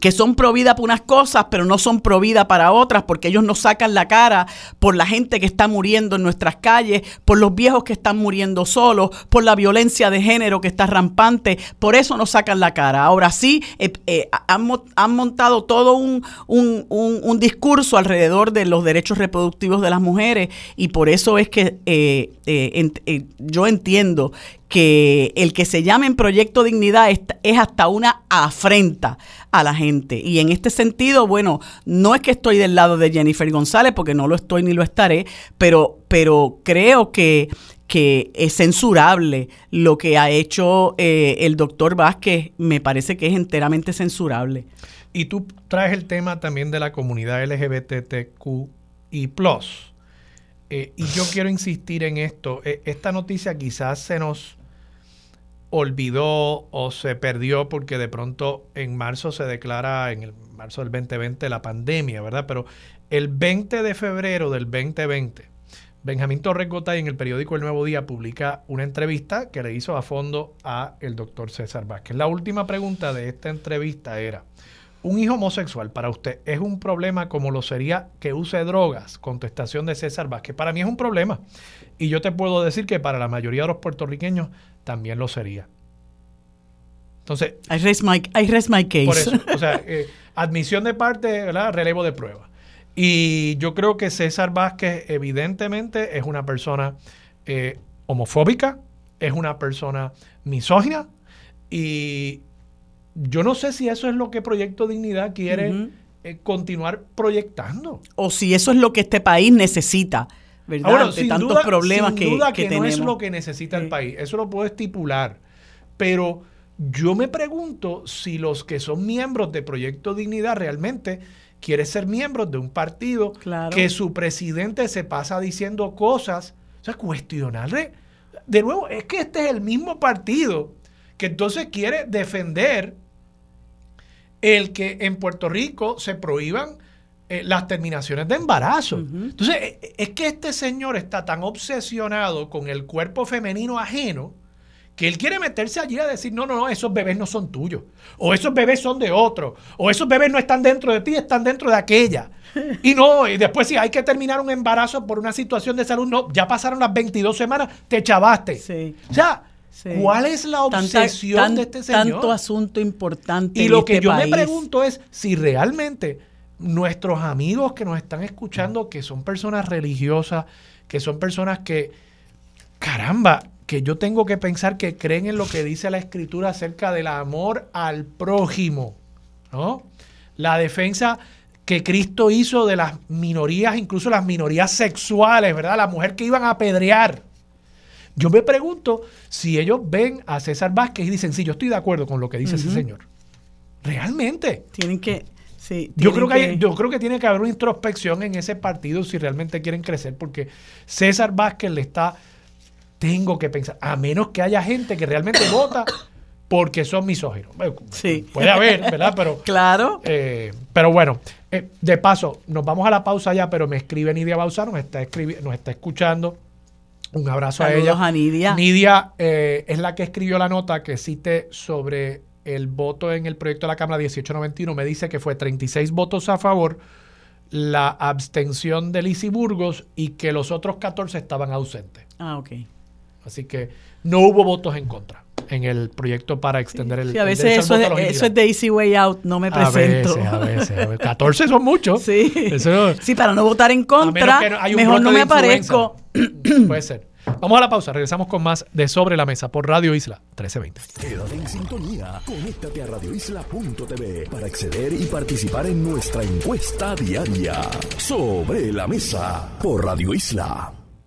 que son pro vida para unas cosas, pero no son pro vida para otras, porque ellos no sacan la cara por la gente que está muriendo en nuestras calles, por los viejos que están muriendo solos, por la violencia de género que está rampante, por eso no sacan la cara. Ahora sí, eh, eh, han, montado todo un, discurso alrededor de los derechos reproductivos de las mujeres y por eso es que eh, yo entiendo que el que se llame en Proyecto Dignidad es, hasta una afrenta a la gente. Y en este sentido, bueno, no es que estoy del lado de Jennifer González, porque no lo estoy ni lo estaré, pero, pero creo que, que es censurable lo que ha hecho eh, el doctor Vázquez, me parece que es enteramente censurable. Y tú traes el tema también de la comunidad LGBTQ y plus. Eh, y yo quiero insistir en esto. E, esta noticia quizás se nos olvidó o se perdió porque de pronto en marzo se declara, en el marzo del 2020, la pandemia, ¿verdad? Pero el 20 de febrero del 2020, Benjamín Torres Gotay en el periódico El Nuevo Día publica una entrevista que le hizo a fondo a el doctor César Vázquez. La última pregunta de esta entrevista era, ¿un hijo homosexual para usted es un problema como lo sería que use drogas? Contestación de César Vázquez. Para mí es un problema. Y yo te puedo decir que para la mayoría de los puertorriqueños también lo sería. Entonces. I rest my, case. Por eso, o sea, eh, admisión de parte, ¿verdad? Relevo de prueba. Y yo creo que César Vázquez, evidentemente, es una persona eh, homofóbica, es una persona misógina, y yo no sé si eso es lo que Proyecto Dignidad quiere eh, continuar proyectando. O si eso es lo que este país necesita. ¿verdad? de tantos problemas que, duda que, no es lo que necesita el país. Eso lo puedo estipular. Pero yo me pregunto si los que son miembros de Proyecto Dignidad realmente quieren ser miembros de un partido que su presidente se pasa diciendo cosas, o sea, cuestionarle. De nuevo, es que este es el mismo partido que entonces quiere defender el que en Puerto Rico se prohíban eh, las terminaciones de embarazo. Entonces, eh, eh, es que este señor está tan obsesionado con el cuerpo femenino ajeno que él quiere meterse allí a decir, no, no, no, esos bebés no son tuyos, o esos bebés son de otro, o esos bebés no están dentro de ti, están dentro de aquella. Y no, y después si hay que terminar un embarazo por una situación de salud, no, ya pasaron las 22 semanas, te chavaste. Sí. O sea, ¿cuál es la obsesión de este señor? Tanto asunto importante. Y lo que este yo me pregunto es si realmente nuestros amigos que nos están escuchando, que son personas religiosas, que son personas que, caramba, que yo tengo que pensar que creen en lo que dice la escritura acerca del amor al prójimo, ¿no? La defensa que Cristo hizo de las minorías, incluso las minorías sexuales, ¿verdad? La mujer que iban a apedrear. Yo me pregunto si ellos ven a César Vázquez y dicen, sí, yo estoy de acuerdo con lo que dice ese señor. Realmente. Tienen que, yo, creo que, yo creo que tiene que haber una introspección en ese partido si realmente quieren crecer, porque César Vázquez le está, tengo que pensar, a menos que haya gente que realmente vota porque son misóginos. Sí. Puede haber, ¿verdad? Pero, claro. Eh, pero bueno, eh, de paso, nos vamos a la pausa ya, pero me escribe Nidia Bausá, nos está, nos está escuchando. Un abrazo a ella. a Nidia. Nidia eh, es la que escribió la nota que cite sobre el voto en el proyecto de la Cámara 1891 me dice que fue 36 votos a favor, la abstención de Lizy Burgos y que los otros 14 estaban ausentes. Ah, ok. Así que no hubo votos en contra en el proyecto para extender el. Sí, a veces eso, es, eso es de easy way out, no me presento. A veces, a veces. 14 son muchos. Sí. sí, para no votar en contra, mejor no me aparezco. Puede ser. Vamos a la pausa, regresamos con más de Sobre la Mesa por Radio Isla 1320. Quédate en sintonía, conéctate a radioisla.tv para acceder y participar en nuestra encuesta diaria. Sobre la Mesa por Radio Isla.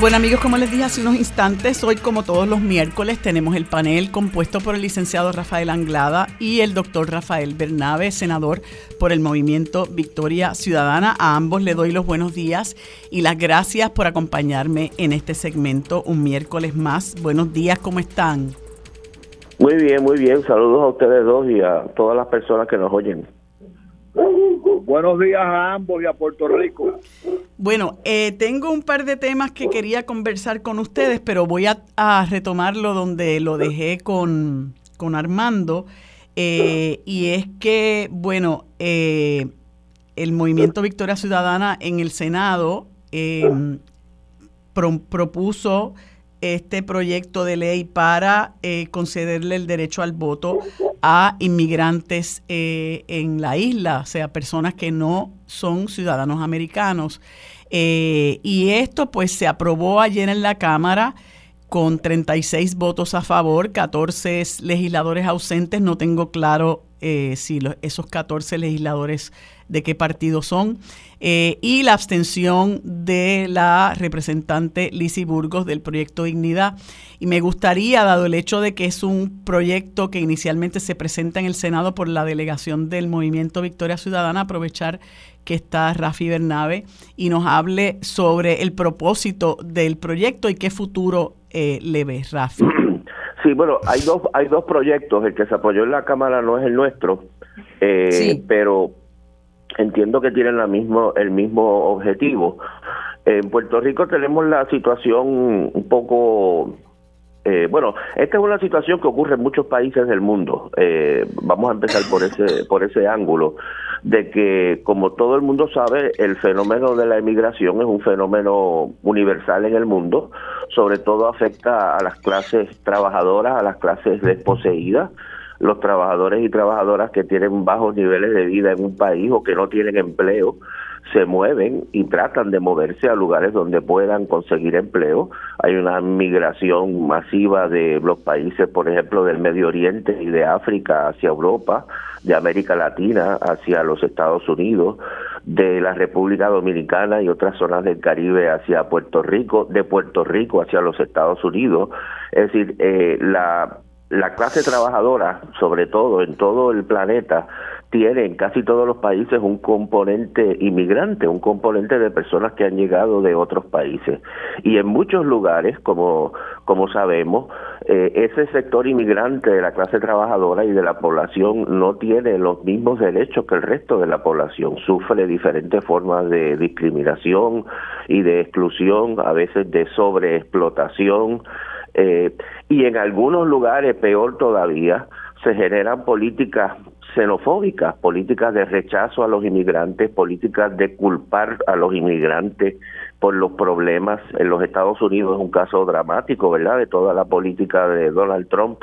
Bueno amigos, como les dije hace unos instantes, hoy como todos los miércoles tenemos el panel compuesto por el licenciado Rafael Anglada y el doctor Rafael Bernabe, senador por el movimiento Victoria Ciudadana. A ambos le doy los buenos días y las gracias por acompañarme en este segmento un miércoles más. Buenos días, ¿cómo están? Muy bien, muy bien. Saludos a ustedes dos y a todas las personas que nos oyen. Buenos días a ambos y a Puerto Rico. Bueno, eh, tengo un par de temas que quería conversar con ustedes, pero voy a, retomarlo donde lo dejé con, Armando. Eh, y es que, bueno, eh, el movimiento Victoria Ciudadana en el Senado propuso este proyecto de ley para eh, concederle el derecho al voto a inmigrantes eh, en la isla, o sea, personas que no son ciudadanos americanos. Eh, y esto pues se aprobó ayer en la Cámara con 36 votos a favor, 14 legisladores ausentes, no tengo claro si esos 14 legisladores de qué partido son, eh, y la abstención de la representante Lizzie Burgos del proyecto Dignidad. Y me gustaría, dado el hecho de que es un proyecto que inicialmente se presenta en el Senado por la delegación del Movimiento Victoria Ciudadana, aprovechar que está Rafi Bernabe y nos hable sobre el propósito del proyecto y qué futuro eh, le ve, Rafi. Sí, bueno, hay dos, hay dos proyectos. El que se apoyó en la Cámara no es el nuestro, eh, pero entiendo que tienen la mismo, el mismo objetivo. En Puerto Rico tenemos la situación un poco eh, bueno, esta es una situación que ocurre en muchos países del mundo. Eh, vamos a empezar por ese por ese ángulo de que, como todo el mundo sabe, el fenómeno de la emigración es un fenómeno universal en el mundo. Sobre todo afecta a las clases trabajadoras, a las clases desposeídas, los trabajadores y trabajadoras que tienen bajos niveles de vida en un país o que no tienen empleo se mueven y tratan de moverse a lugares donde puedan conseguir empleo. Hay una migración masiva de los países, por ejemplo, del Medio Oriente y de África hacia Europa, de América Latina hacia los Estados Unidos, de la República Dominicana y otras zonas del Caribe hacia Puerto Rico, de Puerto Rico hacia los Estados Unidos. Es decir, eh, la la clase trabajadora, sobre todo en todo el planeta, tiene en casi todos los países un componente inmigrante, un componente de personas que han llegado de otros países. Y en muchos lugares, como, como sabemos, eh, ese sector inmigrante de la clase trabajadora y de la población no tiene los mismos derechos que el resto de la población. Sufre diferentes formas de discriminación y de exclusión, a veces de sobreexplotación eh, y en algunos lugares, peor todavía, se generan políticas xenofóbicas, políticas de rechazo a los inmigrantes, políticas de culpar a los inmigrantes por los problemas. En los Estados Unidos es un caso dramático, ¿verdad?, de toda la política de Donald Trump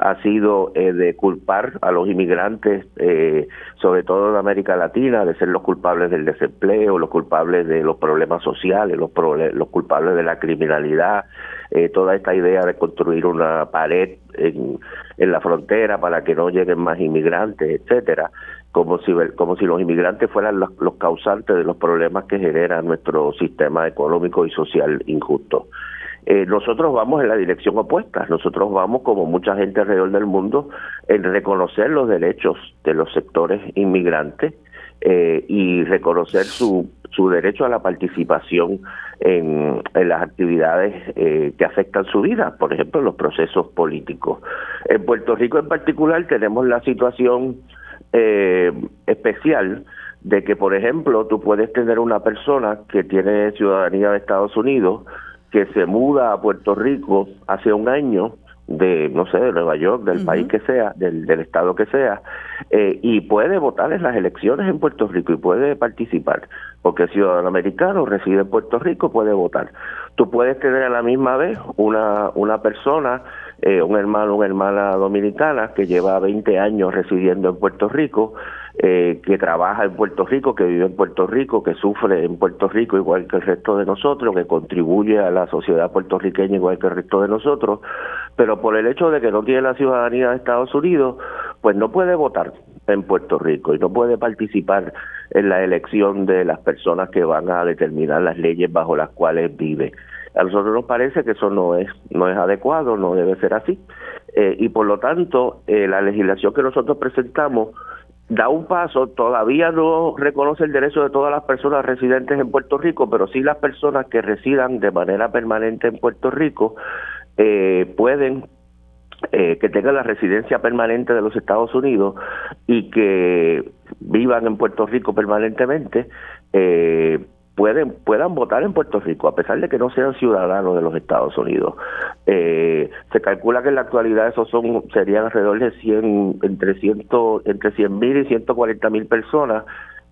ha sido eh, de culpar a los inmigrantes, eh, sobre todo de América Latina, de ser los culpables del desempleo, los culpables de los problemas sociales, los, los culpables de la criminalidad, eh, toda esta idea de construir una pared en, en la frontera para que no lleguen más inmigrantes, etcétera, como si los inmigrantes fueran los, los causantes de los problemas que genera nuestro sistema económico y social injusto. Eh, nosotros vamos en la dirección opuesta. Nosotros vamos, como mucha gente alrededor del mundo, en reconocer los derechos de los sectores inmigrantes eh, y reconocer su, su derecho a la participación en, las actividades eh, que afectan su vida, por ejemplo, los procesos políticos. En Puerto Rico en particular tenemos la situación especial de que, por ejemplo, tú puedes tener una persona que tiene ciudadanía de Estados Unidos, que se muda a Puerto Rico hace un año de, no sé, de Nueva York, del país que sea, del, del estado que sea, eh, y puede votar en las elecciones en Puerto Rico y puede participar, porque el ciudadano americano reside en Puerto Rico, puede votar. Tú puedes tener a la misma vez una, una persona, eh, un hermano, una hermana dominicana que lleva 20 años residiendo en Puerto Rico, eh, que trabaja en Puerto Rico, que vive en Puerto Rico, que sufre en Puerto Rico igual que el resto de nosotros, que contribuye a la sociedad puertorriqueña igual que el resto de nosotros, pero por el hecho de que no tiene la ciudadanía de Estados Unidos, pues no puede votar en Puerto Rico y no puede participar en la elección de las personas que van a determinar las leyes bajo las cuales vive. A nosotros nos parece que eso no es, no es adecuado, no debe ser así. Eh, y por lo tanto, eh, la legislación que nosotros presentamos da un paso, todavía no reconoce el derecho de todas las personas residentes en Puerto Rico, pero sí las personas que residan de manera permanente en Puerto Rico eh, pueden eh, que tengan la residencia permanente de los Estados Unidos y que vivan en Puerto Rico permanentemente, eh, pueden puedan votar en Puerto Rico a pesar de que no sean ciudadanos de los Estados Unidos. Eh, se calcula que en la actualidad esos son serían alrededor de 100 entre 100 entre 100 mil y 140 mil personas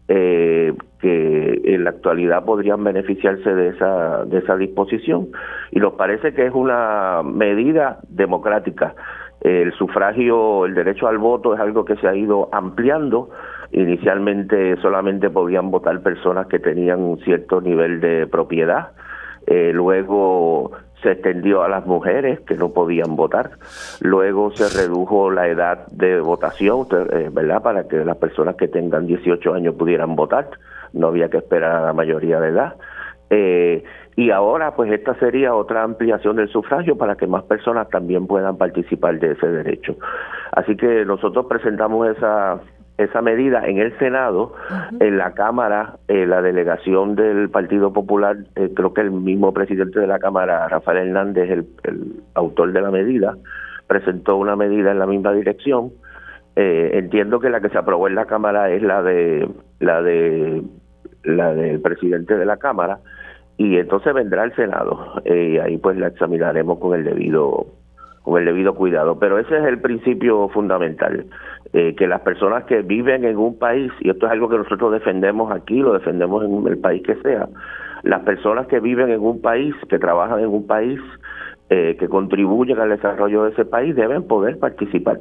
eh, que en la actualidad podrían beneficiarse de esa de esa disposición. Y nos parece que es una medida democrática. El sufragio el derecho al voto es algo que se ha ido ampliando. Inicialmente solamente podían votar personas que tenían un cierto nivel de propiedad. Eh, luego se extendió a las mujeres que no podían votar. Luego se redujo la edad de votación, eh, ¿verdad? Para que las personas que tengan 18 años pudieran votar. No había que esperar a la mayoría de edad. Eh, y ahora, pues esta sería otra ampliación del sufragio para que más personas también puedan participar de ese derecho. Así que nosotros presentamos esa esa medida en el Senado, en la Cámara, eh, la delegación del Partido Popular, eh, creo que el mismo presidente de la Cámara, Rafael Hernández, el, autor de la medida, presentó una medida en la misma dirección. Eh, entiendo que la que se aprobó en la Cámara es la de la de la del presidente de la Cámara y entonces vendrá al Senado y ahí pues la examinaremos con el debido con el debido cuidado. Pero ese es el principio fundamental, eh, que las personas que viven en un país, y esto es algo que nosotros defendemos aquí, lo defendemos en el país que sea, las personas que viven en un país, que trabajan en un país, eh, que contribuyen al desarrollo de ese país, deben poder participar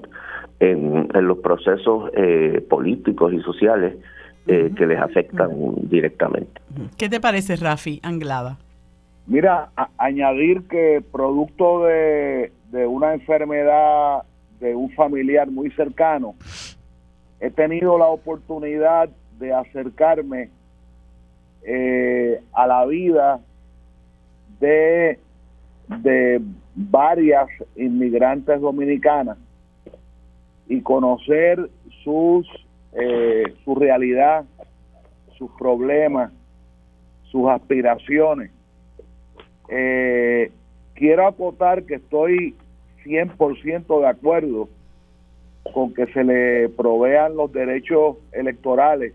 en, los procesos eh, políticos y sociales que les afectan directamente. ¿Qué te parece, Rafi Anglada? Mira, añadir que producto de, de una enfermedad de un familiar muy cercano, he tenido la oportunidad de acercarme eh, a la vida de, de varias inmigrantes dominicanas y conocer sus eh, su realidad, sus problemas, sus aspiraciones. Eh, quiero acotar que estoy 100% de acuerdo con que se le provean los derechos electorales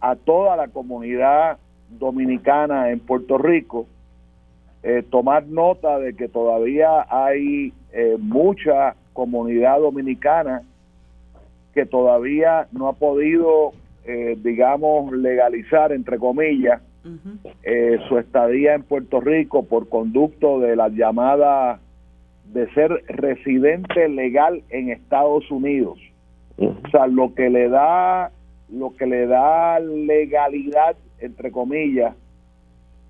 a toda la comunidad dominicana en Puerto Rico, eh, tomar nota de que todavía hay eh, mucha comunidad dominicana que todavía no ha podido, eh, digamos, legalizar, entre comillas, su estadía en Puerto Rico por conducto de la llamada de ser residente legal en Estados Unidos. O sea, lo que le da lo que le da legalidad entre comillas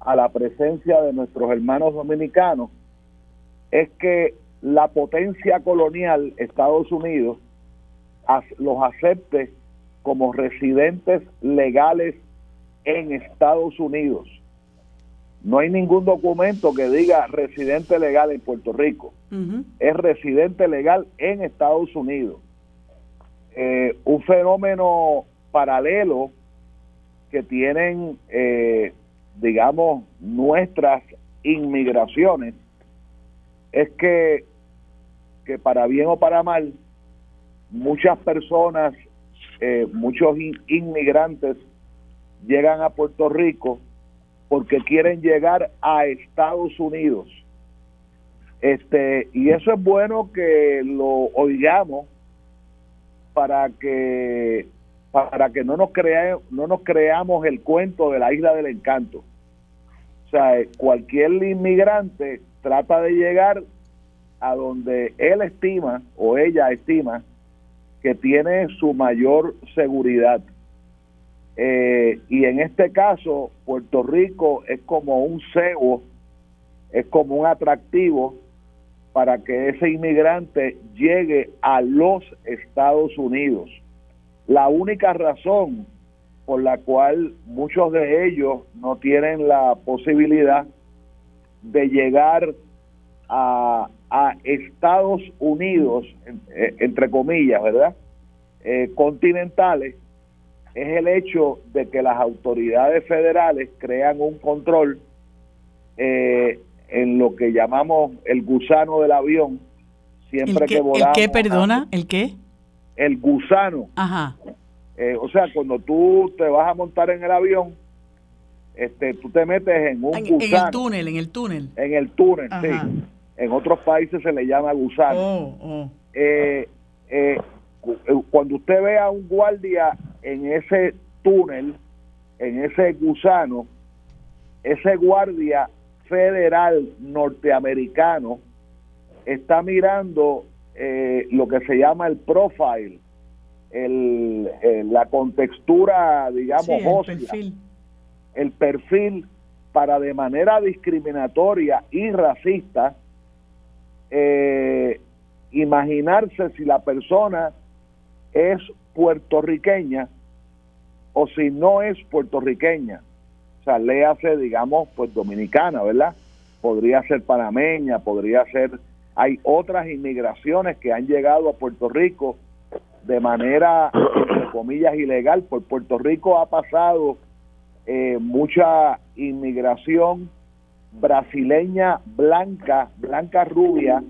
a la presencia de nuestros hermanos dominicanos es que la potencia colonial Estados Unidos los acepte como residentes legales en Estados Unidos. No hay ningún documento que diga residente legal en Puerto Rico. Es residente legal en Estados Unidos. Eh, un fenómeno paralelo que tienen, eh, digamos, nuestras inmigraciones es que, que para bien o para mal, muchas personas, eh, muchos inmigrantes llegan a Puerto Rico porque quieren llegar a Estados Unidos. Este, y eso es bueno que lo oigamos para que para que no nos crea, no nos creamos el cuento de la isla del encanto. O sea, cualquier inmigrante trata de llegar a donde él estima o ella estima que tiene su mayor seguridad. Eh, y en este caso, Puerto Rico es como un cebo, es como un atractivo para que ese inmigrante llegue a los Estados Unidos. La única razón por la cual muchos de ellos no tienen la posibilidad de llegar a, Estados Unidos, eh, entre comillas, ¿verdad? Eh, continentales, es el hecho de que las autoridades federales crean un control eh, en lo que llamamos el gusano del avión, siempre que volamos. ¿El qué, perdona? ¿El qué? El gusano. Ajá. o sea, cuando tú te vas a montar en el avión, este, tú te metes en un gusano. En el túnel, en el túnel. En el túnel, sí. En otros países se le llama gusano. Oh, oh. Eh, eh, cuando usted ve a un guardia en ese túnel, en ese gusano, ese guardia federal norteamericano está mirando eh, lo que se llama el profile, el, la contextura, digamos, sí, el perfil para de manera discriminatoria y racista eh, imaginarse si la persona es puertorriqueña o si no es puertorriqueña. O sea, le hace, digamos, pues dominicana, ¿verdad? Podría ser panameña, podría ser... Hay otras inmigraciones que han llegado a Puerto Rico de manera, entre comillas, ilegal. Por Puerto Rico ha pasado eh, mucha inmigración brasileña blanca, blanca rubia,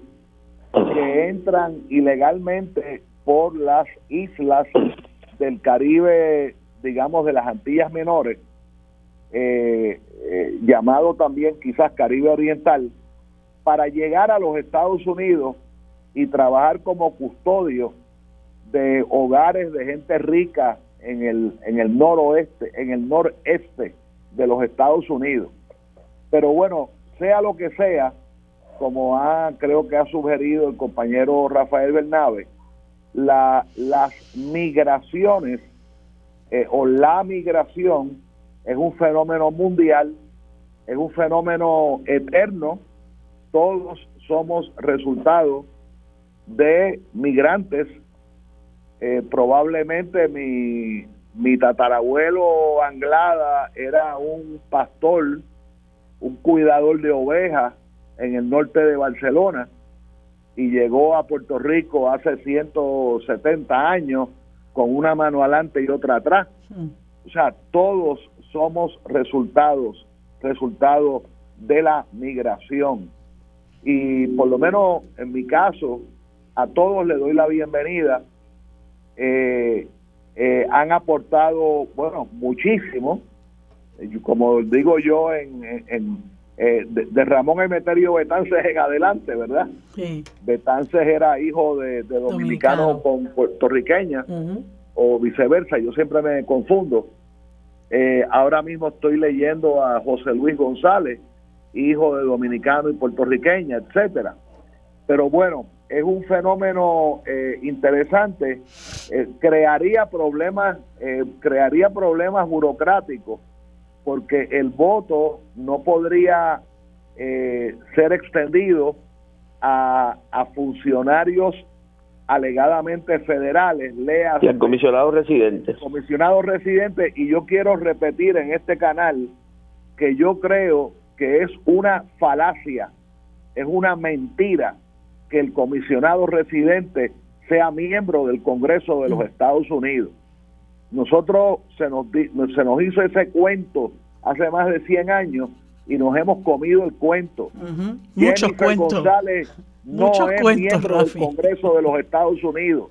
que entran ilegalmente por las islas del Caribe, digamos, de las Antillas Menores, eh, eh, llamado también quizás Caribe Oriental, para llegar a los Estados Unidos y trabajar como custodio de hogares de gente rica en el, en el noroeste, en el noreste de los Estados Unidos. Pero bueno, sea lo que sea, como ha, creo que ha sugerido el compañero Rafael Bernabe, la, las migraciones eh, o la migración es un fenómeno mundial, es un fenómeno eterno, todos somos resultado de migrantes. Eh, probablemente mi, mi tatarabuelo Anglada era un pastor, un cuidador de ovejas en el norte de Barcelona y llegó a Puerto Rico hace 170 años con una mano adelante y otra atrás. Hmm. O sea, todos somos resultados, resultados de la migración. Y por lo menos en mi caso, a todos les doy la bienvenida eh, eh, han aportado, bueno, muchísimo. Como digo yo, en, eh, de, Ramón Emeterio Betances en adelante, ¿verdad? Sí. Betances era hijo de, dominicanos con puertorriqueña o viceversa, yo siempre me confundo. ahora mismo estoy leyendo a José Luis González, hijo de dominicano y puertorriqueña, etcétera. Pero bueno, es un fenómeno eh, interesante, eh, crearía problemas, eh, crearía problemas burocráticos, porque el voto no podría ser extendido a, funcionarios alegadamente federales, lea y al comisionado residente. Comisionado residente, y yo quiero repetir en este canal que yo creo que es una falacia, es una mentira que el comisionado residente sea miembro del Congreso de los Estados Unidos. Nosotros se nos, se nos hizo ese cuento hace más de 100 años y nos hemos comido el cuento. Muchos cuentos. González no es miembro del Congreso de los Estados Unidos,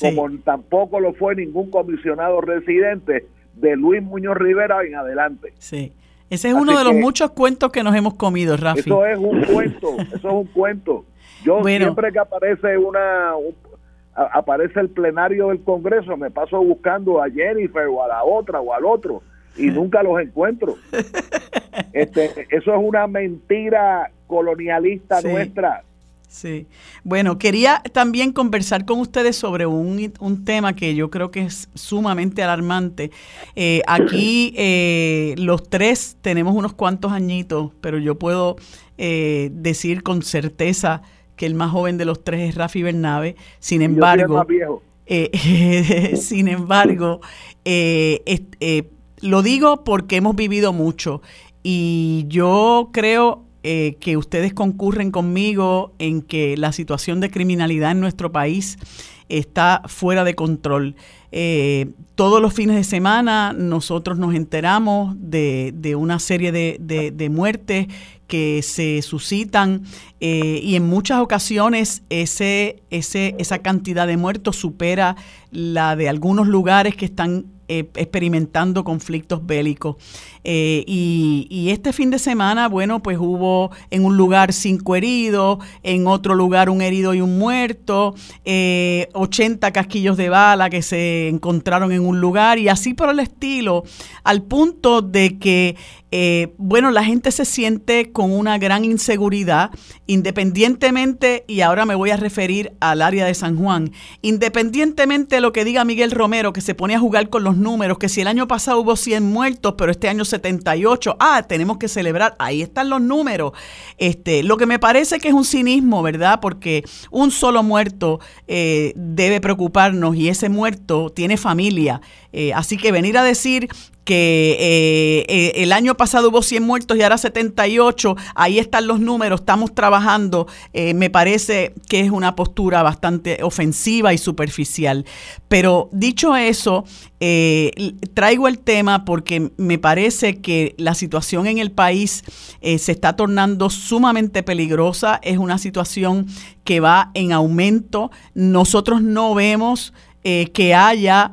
como tampoco lo fue ningún comisionado residente de Luis Muñoz Rivera en adelante. Sí. Ese es uno de los muchos cuentos que nos hemos comido, Rafi. Eso es un cuento, eso es un cuento. Yo siempre que aparece una aparece el plenario del Congreso, me paso buscando a Jennifer o a la otra o al otro y nunca los encuentro. Este, eso es una mentira colonialista nuestra. Sí. Bueno, quería también conversar con ustedes sobre un, un tema que yo creo que es sumamente alarmante. Eh, aquí eh, los tres tenemos unos cuantos añitos, pero yo puedo eh, decir con certeza que el más joven de los tres es Rafi Bernabe. Sin embargo, eh, sin embargo, eh, eh, lo digo porque hemos vivido mucho y yo creo eh, que ustedes concurren conmigo en que la situación de criminalidad en nuestro país está fuera de control. Eh, todos los fines de semana nosotros nos enteramos de, una serie de, muertes que se suscitan eh, y en muchas ocasiones ese, ese, esa cantidad de muertos supera la de algunos lugares que están eh, experimentando conflictos bélicos. Eh, y, este fin de semana, bueno, pues hubo en un lugar cinco heridos, en otro lugar un herido y un muerto, 80 eh, casquillos de bala que se encontraron en un lugar y así por el estilo, al punto de que eh, bueno, la gente se siente con una gran inseguridad, independientemente, y ahora me voy a referir al área de San Juan, independientemente de lo que diga Miguel Romero, que se pone a jugar con los números, que si el año pasado hubo 100 muertos, pero este año 78, ah, tenemos que celebrar, ahí están los números. Este, lo que me parece que es un cinismo, ¿verdad? Porque un solo muerto eh, debe preocuparnos y ese muerto tiene familia. Eh, así que venir a decir que eh, eh, el año pasado hubo 100 muertos y ahora 78, ahí están los números, estamos trabajando, eh, me parece que es una postura bastante ofensiva y superficial. Pero dicho eso, traigo el tema porque me parece que la situación en el país se está tornando sumamente peligrosa, es una situación que va en aumento, nosotros no vemos que haya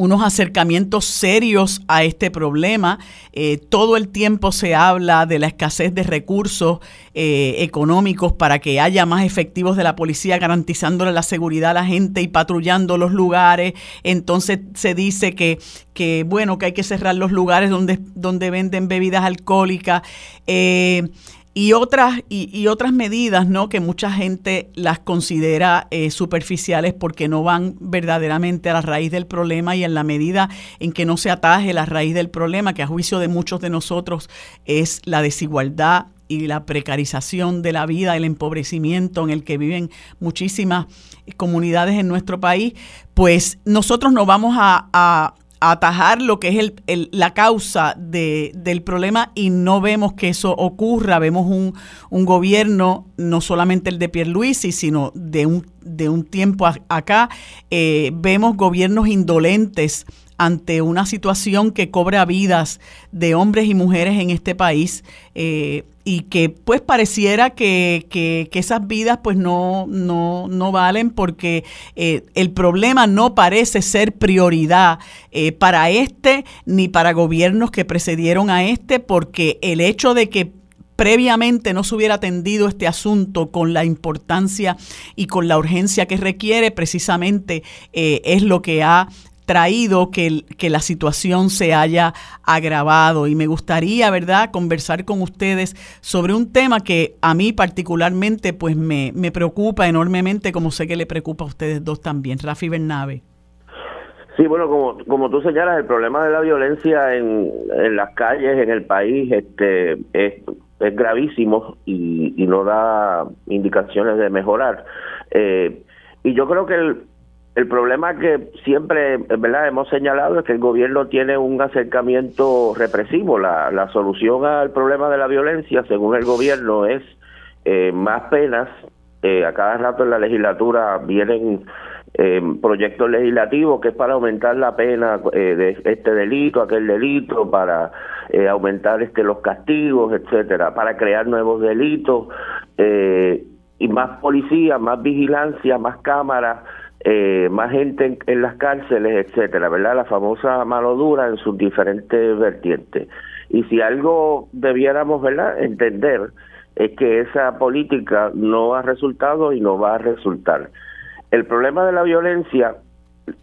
unos acercamientos serios a este problema. Eh, todo el tiempo se habla de la escasez de recursos eh, económicos para que haya más efectivos de la policía garantizándole la seguridad a la gente y patrullando los lugares. Entonces se dice que, que bueno, que hay que cerrar los lugares donde, donde venden bebidas alcohólicas. Eh, y otras, y, otras medidas ¿no? que mucha gente las considera eh, superficiales porque no van verdaderamente a la raíz del problema y en la medida en que no se ataje la raíz del problema, que a juicio de muchos de nosotros es la desigualdad y la precarización de la vida, el empobrecimiento en el que viven muchísimas comunidades en nuestro país, pues nosotros no vamos a atajar lo que es el, la causa de, del problema y no vemos que eso ocurra. Vemos un, un gobierno, no solamente el de Pierluisi, sino de un, de un tiempo acá, eh, vemos gobiernos indolentes ante una situación que cobra vidas de hombres y mujeres en este país eh, y que pues pareciera que, que, esas vidas pues no, no, no valen porque eh, el problema no parece ser prioridad eh, para este ni para gobiernos que precedieron a este porque el hecho de que previamente no se hubiera atendido este asunto con la importancia y con la urgencia que requiere, precisamente es lo que ha traído que, que, la situación se haya agravado. Y me gustaría, ¿verdad?, conversar con ustedes sobre un tema que a mí particularmente pues me, me preocupa enormemente, como sé que le preocupa a ustedes dos también. Rafi Bernabe. Sí, bueno, como, como tú señalas, el problema de la violencia en, en las calles, en el país, este es, es gravísimo y, y no da indicaciones de mejorar. Eh, y yo creo que el, el problema que siempre verdad hemos señalado es que el gobierno tiene un acercamiento represivo. La, solución al problema de la violencia, según el gobierno, es eh, más penas. Eh, a cada rato en la legislatura vienen eh, proyectos legislativos que es para aumentar la pena de este delito, aquel delito, para aumentar este los castigos, etcétera, para crear nuevos delitos y más policía, más vigilancia, más cámaras eh, más gente en, las cárceles, etcétera, ¿verdad? La famosa mano dura en sus diferentes vertientes. Y si algo debiéramos, ¿verdad?, entender es que esa política no ha resultado y no va a resultar. El problema de la violencia,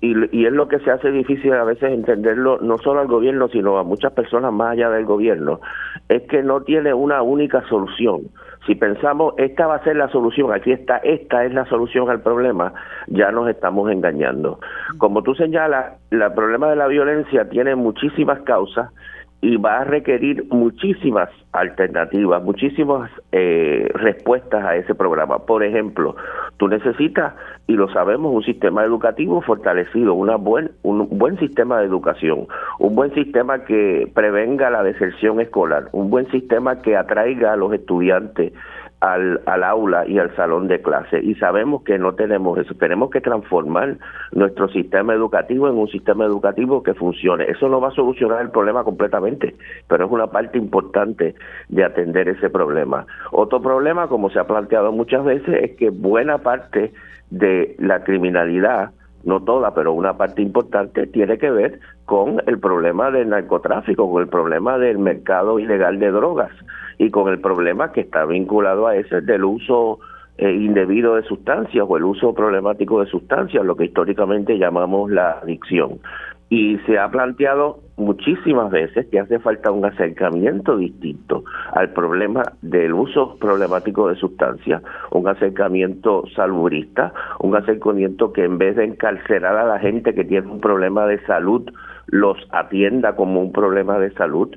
y, y es lo que se hace difícil a veces entenderlo, no solo al gobierno, sino a muchas personas más allá del gobierno, es que no tiene una única solución si pensamos esta va a ser la solución, aquí está, esta es la solución al problema, ya nos estamos engañando. Como tú señalas, el problema de la violencia tiene muchísimas causas y va a requerir muchísimas alternativas, muchísimas eh, respuestas a ese programa. Por ejemplo, tú necesitas, y lo sabemos, un sistema educativo fortalecido, una buen, un buen sistema de educación, un buen sistema que prevenga la deserción escolar, un buen sistema que atraiga a los estudiantes al, al aula y al salón de clase. Y sabemos que no tenemos eso. Tenemos que transformar nuestro sistema educativo en un sistema educativo que funcione. Eso no va a solucionar el problema completamente, pero es una parte importante de atender ese problema. Otro problema, como se ha planteado muchas veces, es que buena parte de la criminalidad no toda, pero una parte importante tiene que ver con el problema del narcotráfico, con el problema del mercado ilegal de drogas y con el problema que está vinculado a ese del uso eh, indebido de sustancias o el uso problemático de sustancias, lo que históricamente llamamos la adicción. Y se ha planteado muchísimas veces que hace falta un acercamiento distinto al problema del uso problemático de sustancias, un acercamiento salubrista, un acercamiento que en vez de encarcelar a la gente que tiene un problema de salud, los atienda como un problema de salud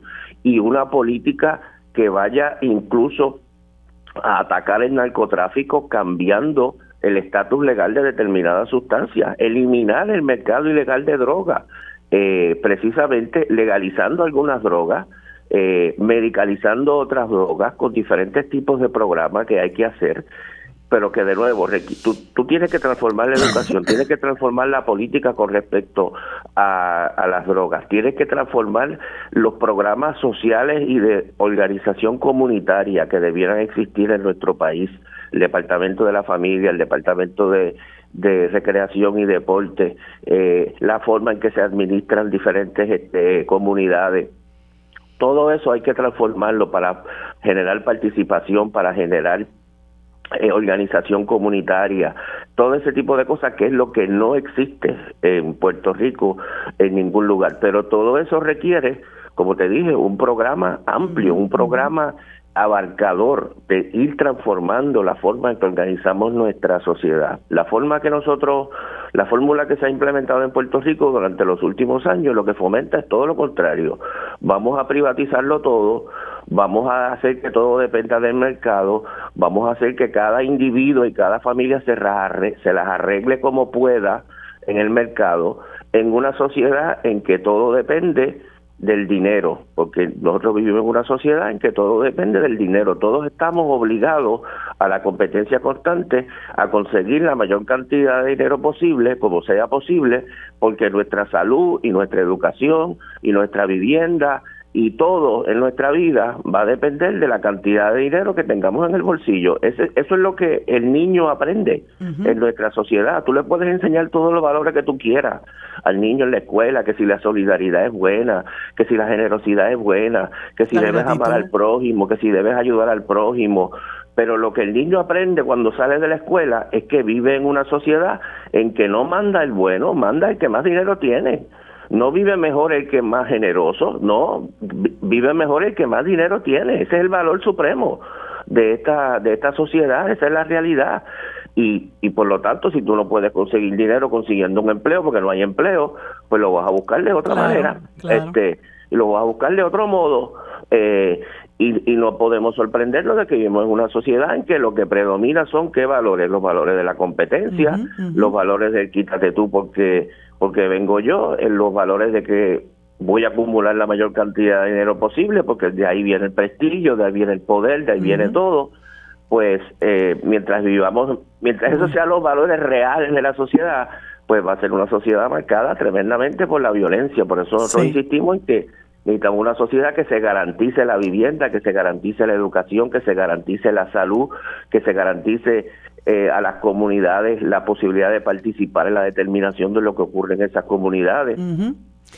y una política que vaya incluso a atacar el narcotráfico cambiando el estatus legal de determinadas sustancias, eliminar el mercado ilegal de drogas, eh, precisamente legalizando algunas drogas, eh, medicalizando otras drogas con diferentes tipos de programas que hay que hacer pero que de nuevo, tú, tú tienes que transformar la educación, tienes que transformar la política con respecto a, a, las drogas, tienes que transformar los programas sociales y de organización comunitaria que debieran existir en nuestro país, el Departamento de la Familia, el Departamento de, de Recreación y Deporte, eh, la forma en que se administran diferentes este, comunidades. Todo eso hay que transformarlo para generar participación, para generar eh, organización comunitaria, todo ese tipo de cosas que es lo que no existe en Puerto Rico en ningún lugar. Pero todo eso requiere, como te dije, un programa amplio, un programa abarcador de ir transformando la forma en que organizamos nuestra sociedad. La forma que nosotros, la fórmula que se ha implementado en Puerto Rico durante los últimos años, lo que fomenta es todo lo contrario. Vamos a privatizarlo todo, vamos a hacer que todo dependa del mercado, vamos a hacer que cada individuo y cada familia se, se las arregle como pueda en el mercado, en una sociedad en que todo depende del dinero, porque nosotros vivimos en una sociedad en que todo depende del dinero, todos estamos obligados a la competencia constante, a conseguir la mayor cantidad de dinero posible, como sea posible, porque nuestra salud y nuestra educación y nuestra vivienda y todo en nuestra vida va a depender de la cantidad de dinero que tengamos en el bolsillo. eso es lo que el niño aprende en nuestra sociedad. Tú le puedes enseñar todos los valores que tú quieras al niño en la escuela, que si la solidaridad es buena, que si la generosidad es buena, que si debes amar al prójimo, que si debes ayudar al prójimo. Pero lo que el niño aprende cuando sale de la escuela es que vive en una sociedad en que no manda el bueno, manda el que más dinero tiene. No vive mejor el que más generoso, no, vive mejor el que más dinero tiene. Ese es el valor supremo de esta, de esta sociedad, esa es la realidad. Y, y por lo tanto, si tú no puedes conseguir dinero consiguiendo un empleo porque no hay empleo, pues lo vas a buscar de otra manera. Este, lo vas a buscar de otro modo. Eh, y, y, no podemos sorprendernos de que vivimos en una sociedad en que lo que predomina son qué valores, los valores de la competencia, los valores del quítate tú porque porque vengo yo en los valores de que voy a acumular la mayor cantidad de dinero posible, porque de ahí viene el prestigio, de ahí viene el poder, de ahí viene todo. Pues eh, mientras vivamos, mientras esos sean los valores reales de la sociedad, pues va a ser una sociedad marcada tremendamente por la violencia. Por eso nosotros insistimos en que necesitamos una sociedad que se garantice la vivienda, que se garantice la educación, que se garantice la salud, que se garantice eh, a las comunidades la posibilidad de participar en la determinación de lo que ocurre en esas comunidades.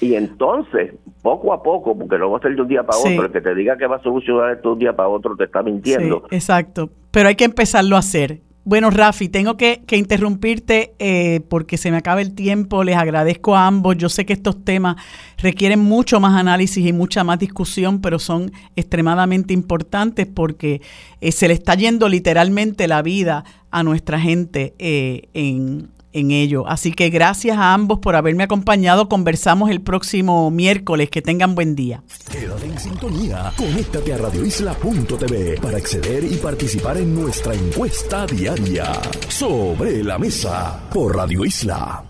Y entonces, poco a poco, porque no va a ser de un día para otro, el que te diga que va a solucionar esto de un día para otro te está mintiendo. exacto, pero hay que empezarlo a hacer. Bueno, Rafi, tengo que, interrumpirte eh, porque se me acaba el tiempo. Les agradezco a ambos. Yo sé que estos temas requieren mucho más análisis y mucha más discusión, pero son extremadamente importantes porque eh, se le está yendo literalmente la vida a nuestra gente eh, en, en ello. Así que gracias a ambos por haberme acompañado. Conversamos el próximo miércoles. Que tengan buen día. Quédate en sintonía. Conéctate a radioisla.tv para acceder y participar en nuestra encuesta diaria. Sobre la mesa por Radio Isla.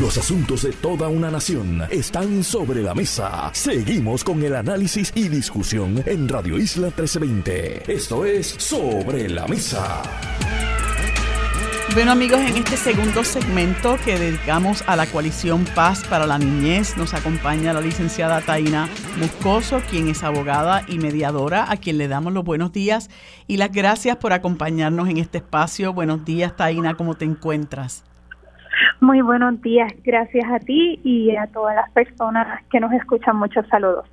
Los asuntos de toda una nación están sobre la mesa. Seguimos con el análisis y discusión en Radio Isla 1320. Esto es Sobre la Mesa. Bueno amigos, en este segundo segmento que dedicamos a la coalición Paz para la Niñez, nos acompaña la licenciada Taina Muscoso, quien es abogada y mediadora, a quien le damos los buenos días y las gracias por acompañarnos en este espacio. Buenos días Taina, ¿cómo te encuentras? Muy buenos días, gracias a ti y a todas las personas que nos escuchan. Muchos saludos.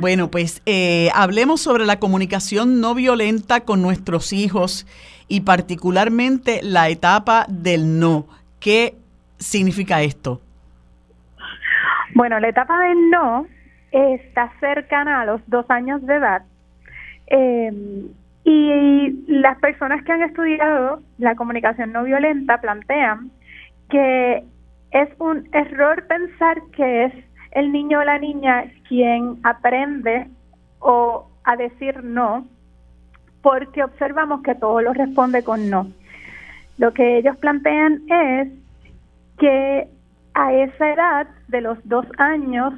Bueno, pues eh, hablemos sobre la comunicación no violenta con nuestros hijos y particularmente la etapa del no. ¿Qué significa esto? Bueno, la etapa del no está cercana a los dos años de edad. Eh, y las personas que han estudiado la comunicación no violenta plantean que es un error pensar que es el niño o la niña quien aprende o a decir no, porque observamos que todo lo responde con no. Lo que ellos plantean es que a esa edad de los dos años,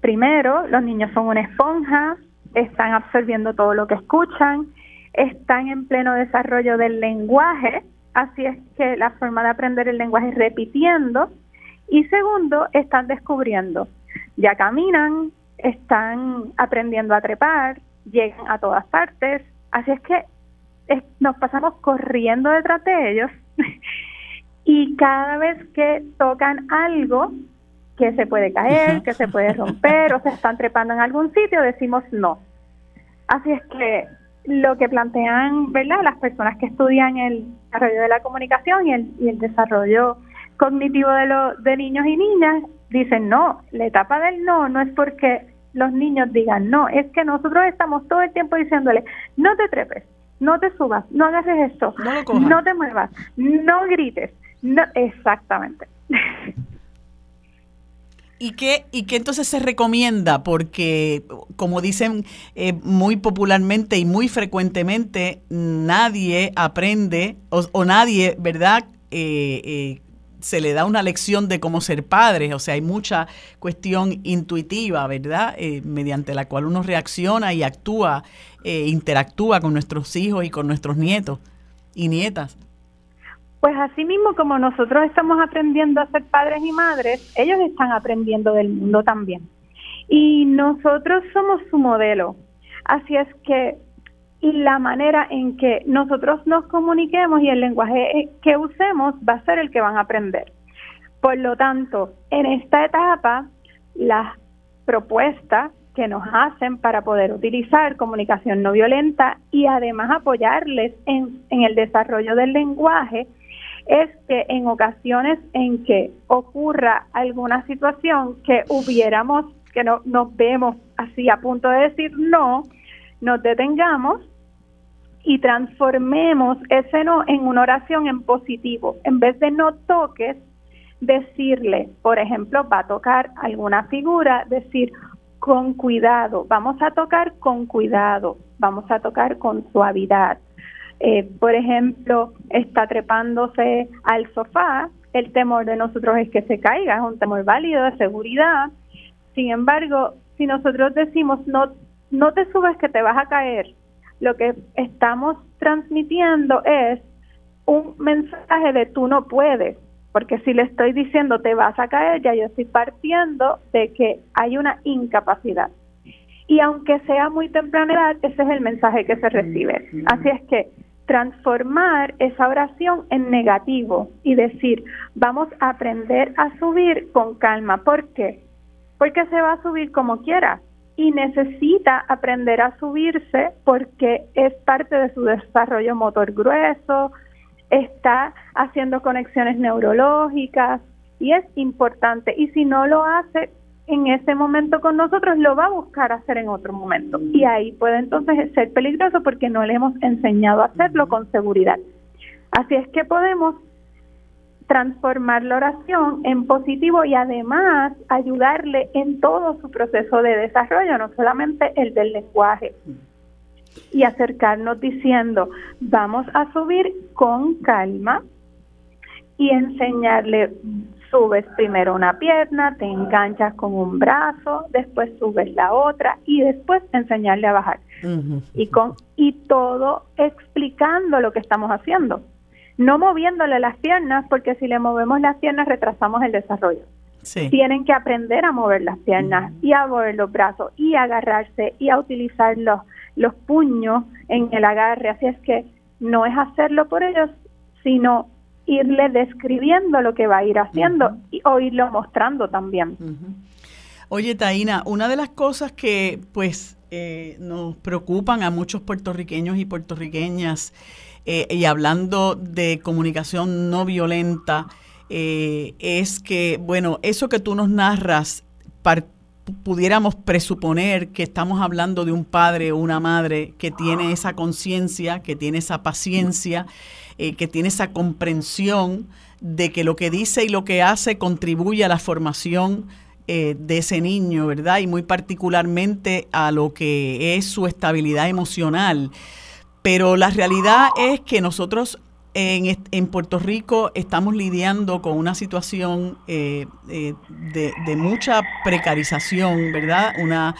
primero, los niños son una esponja, están absorbiendo todo lo que escuchan, están en pleno desarrollo del lenguaje, así es que la forma de aprender el lenguaje es repitiendo, y segundo, están descubriendo, ya caminan, están aprendiendo a trepar, llegan a todas partes, Así es que nos pasamos corriendo detrás de ellos y cada vez que tocan algo que se puede caer, que se puede romper o se están trepando en algún sitio, decimos no. Así es que lo que plantean, ¿verdad? Las personas que estudian el desarrollo de la comunicación y el, y el desarrollo cognitivo de, los de niños y niñas, dicen no, la etapa del no no es porque los niños digan no, es que nosotros estamos todo el tiempo diciéndole, no te trepes, no te subas, no hagas esto, no, te muevas, no grites, no, exactamente. ¿Y qué, ¿Y qué entonces se recomienda? Porque, como dicen eh, muy popularmente y muy frecuentemente, nadie aprende o, o nadie, ¿verdad? Eh, eh, se le da una lección de cómo ser padre, o sea, hay mucha cuestión intuitiva, ¿verdad? Eh, mediante la cual uno reacciona y actúa, eh, interactúa con nuestros hijos y con nuestros nietos y nietas. Pues así mismo como nosotros estamos aprendiendo a ser padres y madres, ellos están aprendiendo del mundo también. Y nosotros somos su modelo. Así es que y la manera en que nosotros nos comuniquemos y el lenguaje que usemos va a ser el que van a aprender. Por lo tanto, en esta etapa, las propuestas que nos hacen para poder utilizar comunicación no violenta y además apoyarles en, el desarrollo del lenguaje es que en ocasiones en que ocurra alguna situación que hubiéramos, que no, nos vemos así a punto de decir no, nos detengamos y transformemos ese no en una oración en positivo. En vez de no toques, decirle, por ejemplo, va a tocar alguna figura, decir con cuidado, vamos a tocar con cuidado, vamos a tocar con suavidad. Eh, por ejemplo, está trepándose al sofá, el temor de nosotros es que se caiga, es un temor válido de seguridad. Sin embargo, si nosotros decimos no, no te subes que te vas a caer, lo que estamos transmitiendo es un mensaje de tú no puedes, porque si le estoy diciendo te vas a caer, ya yo estoy partiendo de que hay una incapacidad. Y aunque sea muy temprana edad, ese es el mensaje que se recibe. Así es que transformar esa oración en negativo y decir, vamos a aprender a subir con calma. ¿Por qué? Porque se va a subir como quiera y necesita aprender a subirse porque es parte de su desarrollo motor grueso, está haciendo conexiones neurológicas y es importante. Y si no lo hace en ese momento con nosotros, lo va a buscar hacer en otro momento. Y ahí puede entonces ser peligroso porque no le hemos enseñado a hacerlo con seguridad. Así es que podemos transformar la oración en positivo y además ayudarle en todo su proceso de desarrollo, no solamente el del lenguaje. Y acercarnos diciendo, vamos a subir con calma y enseñarle, subes primero una pierna, te enganchas con un brazo, después subes la otra y después enseñarle a bajar. Y con y todo explicando lo que estamos haciendo. No moviéndole las piernas, porque si le movemos las piernas retrasamos el desarrollo. Tienen que aprender a mover las piernas y a mover los brazos y a agarrarse y a utilizar los, los puños en el agarre. Así es que no es hacerlo por ellos, sino irle describiendo lo que va a ir haciendo y, o irlo mostrando también. Oye, Taina, una de las cosas que pues eh, nos preocupan a muchos puertorriqueños y puertorriqueñas, eh, y hablando de comunicación no violenta, eh, es que, bueno, eso que tú nos narras, pudiéramos presuponer que estamos hablando de un padre o una madre que tiene esa conciencia, que tiene esa paciencia, eh, que tiene esa comprensión de que lo que dice y lo que hace contribuye a la formación eh, de ese niño, ¿verdad? Y muy particularmente a lo que es su estabilidad emocional. Pero la realidad es que nosotros en, en, Puerto Rico estamos lidiando con una situación eh, de, de, mucha precarización, ¿verdad? Una,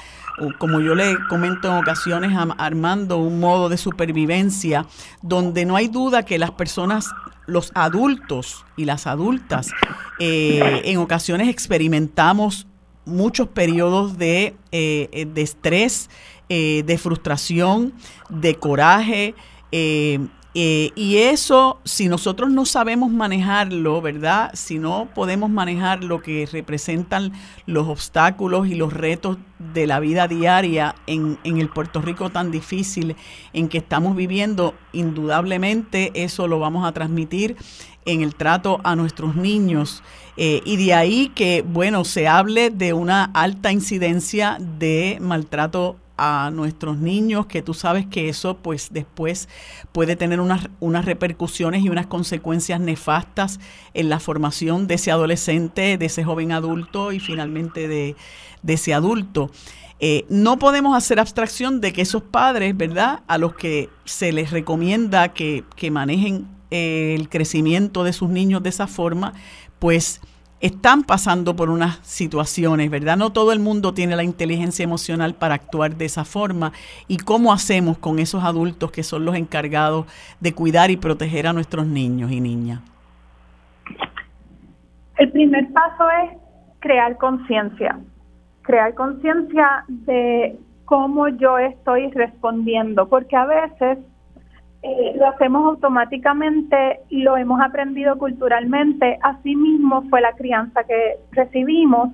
como yo le comento en ocasiones, armando un modo de supervivencia donde no hay duda que las personas, los adultos y las adultas, eh, en ocasiones experimentamos muchos periodos de, eh, de estrés, eh, de frustración, de coraje. Eh, y eso, si nosotros no sabemos manejarlo, ¿verdad? Si no podemos manejar lo que representan los obstáculos y los retos de la vida diaria en, el Puerto Rico tan difícil en que estamos viviendo, indudablemente eso lo vamos a transmitir en el trato a nuestros niños. Eh, y de ahí que, bueno, se hable de una alta incidencia de maltrato a nuestros niños, que tú sabes que eso pues después puede tener unas, unas repercusiones y unas consecuencias nefastas en la formación de ese adolescente, de ese joven adulto y finalmente de, ese adulto. Eh, no podemos hacer abstracción de que esos padres, ¿verdad? A los que se les recomienda que, que manejen eh, el crecimiento de sus niños de esa forma, pues están pasando por unas situaciones, ¿verdad? No todo el mundo tiene la inteligencia emocional para actuar de esa forma. ¿Y cómo hacemos con esos adultos que son los encargados de cuidar y proteger a nuestros niños y niñas? El primer paso es crear conciencia, crear conciencia de cómo yo estoy respondiendo, porque a veces eh, lo hacemos automáticamente, lo hemos aprendido culturalmente, así mismo fue la crianza que recibimos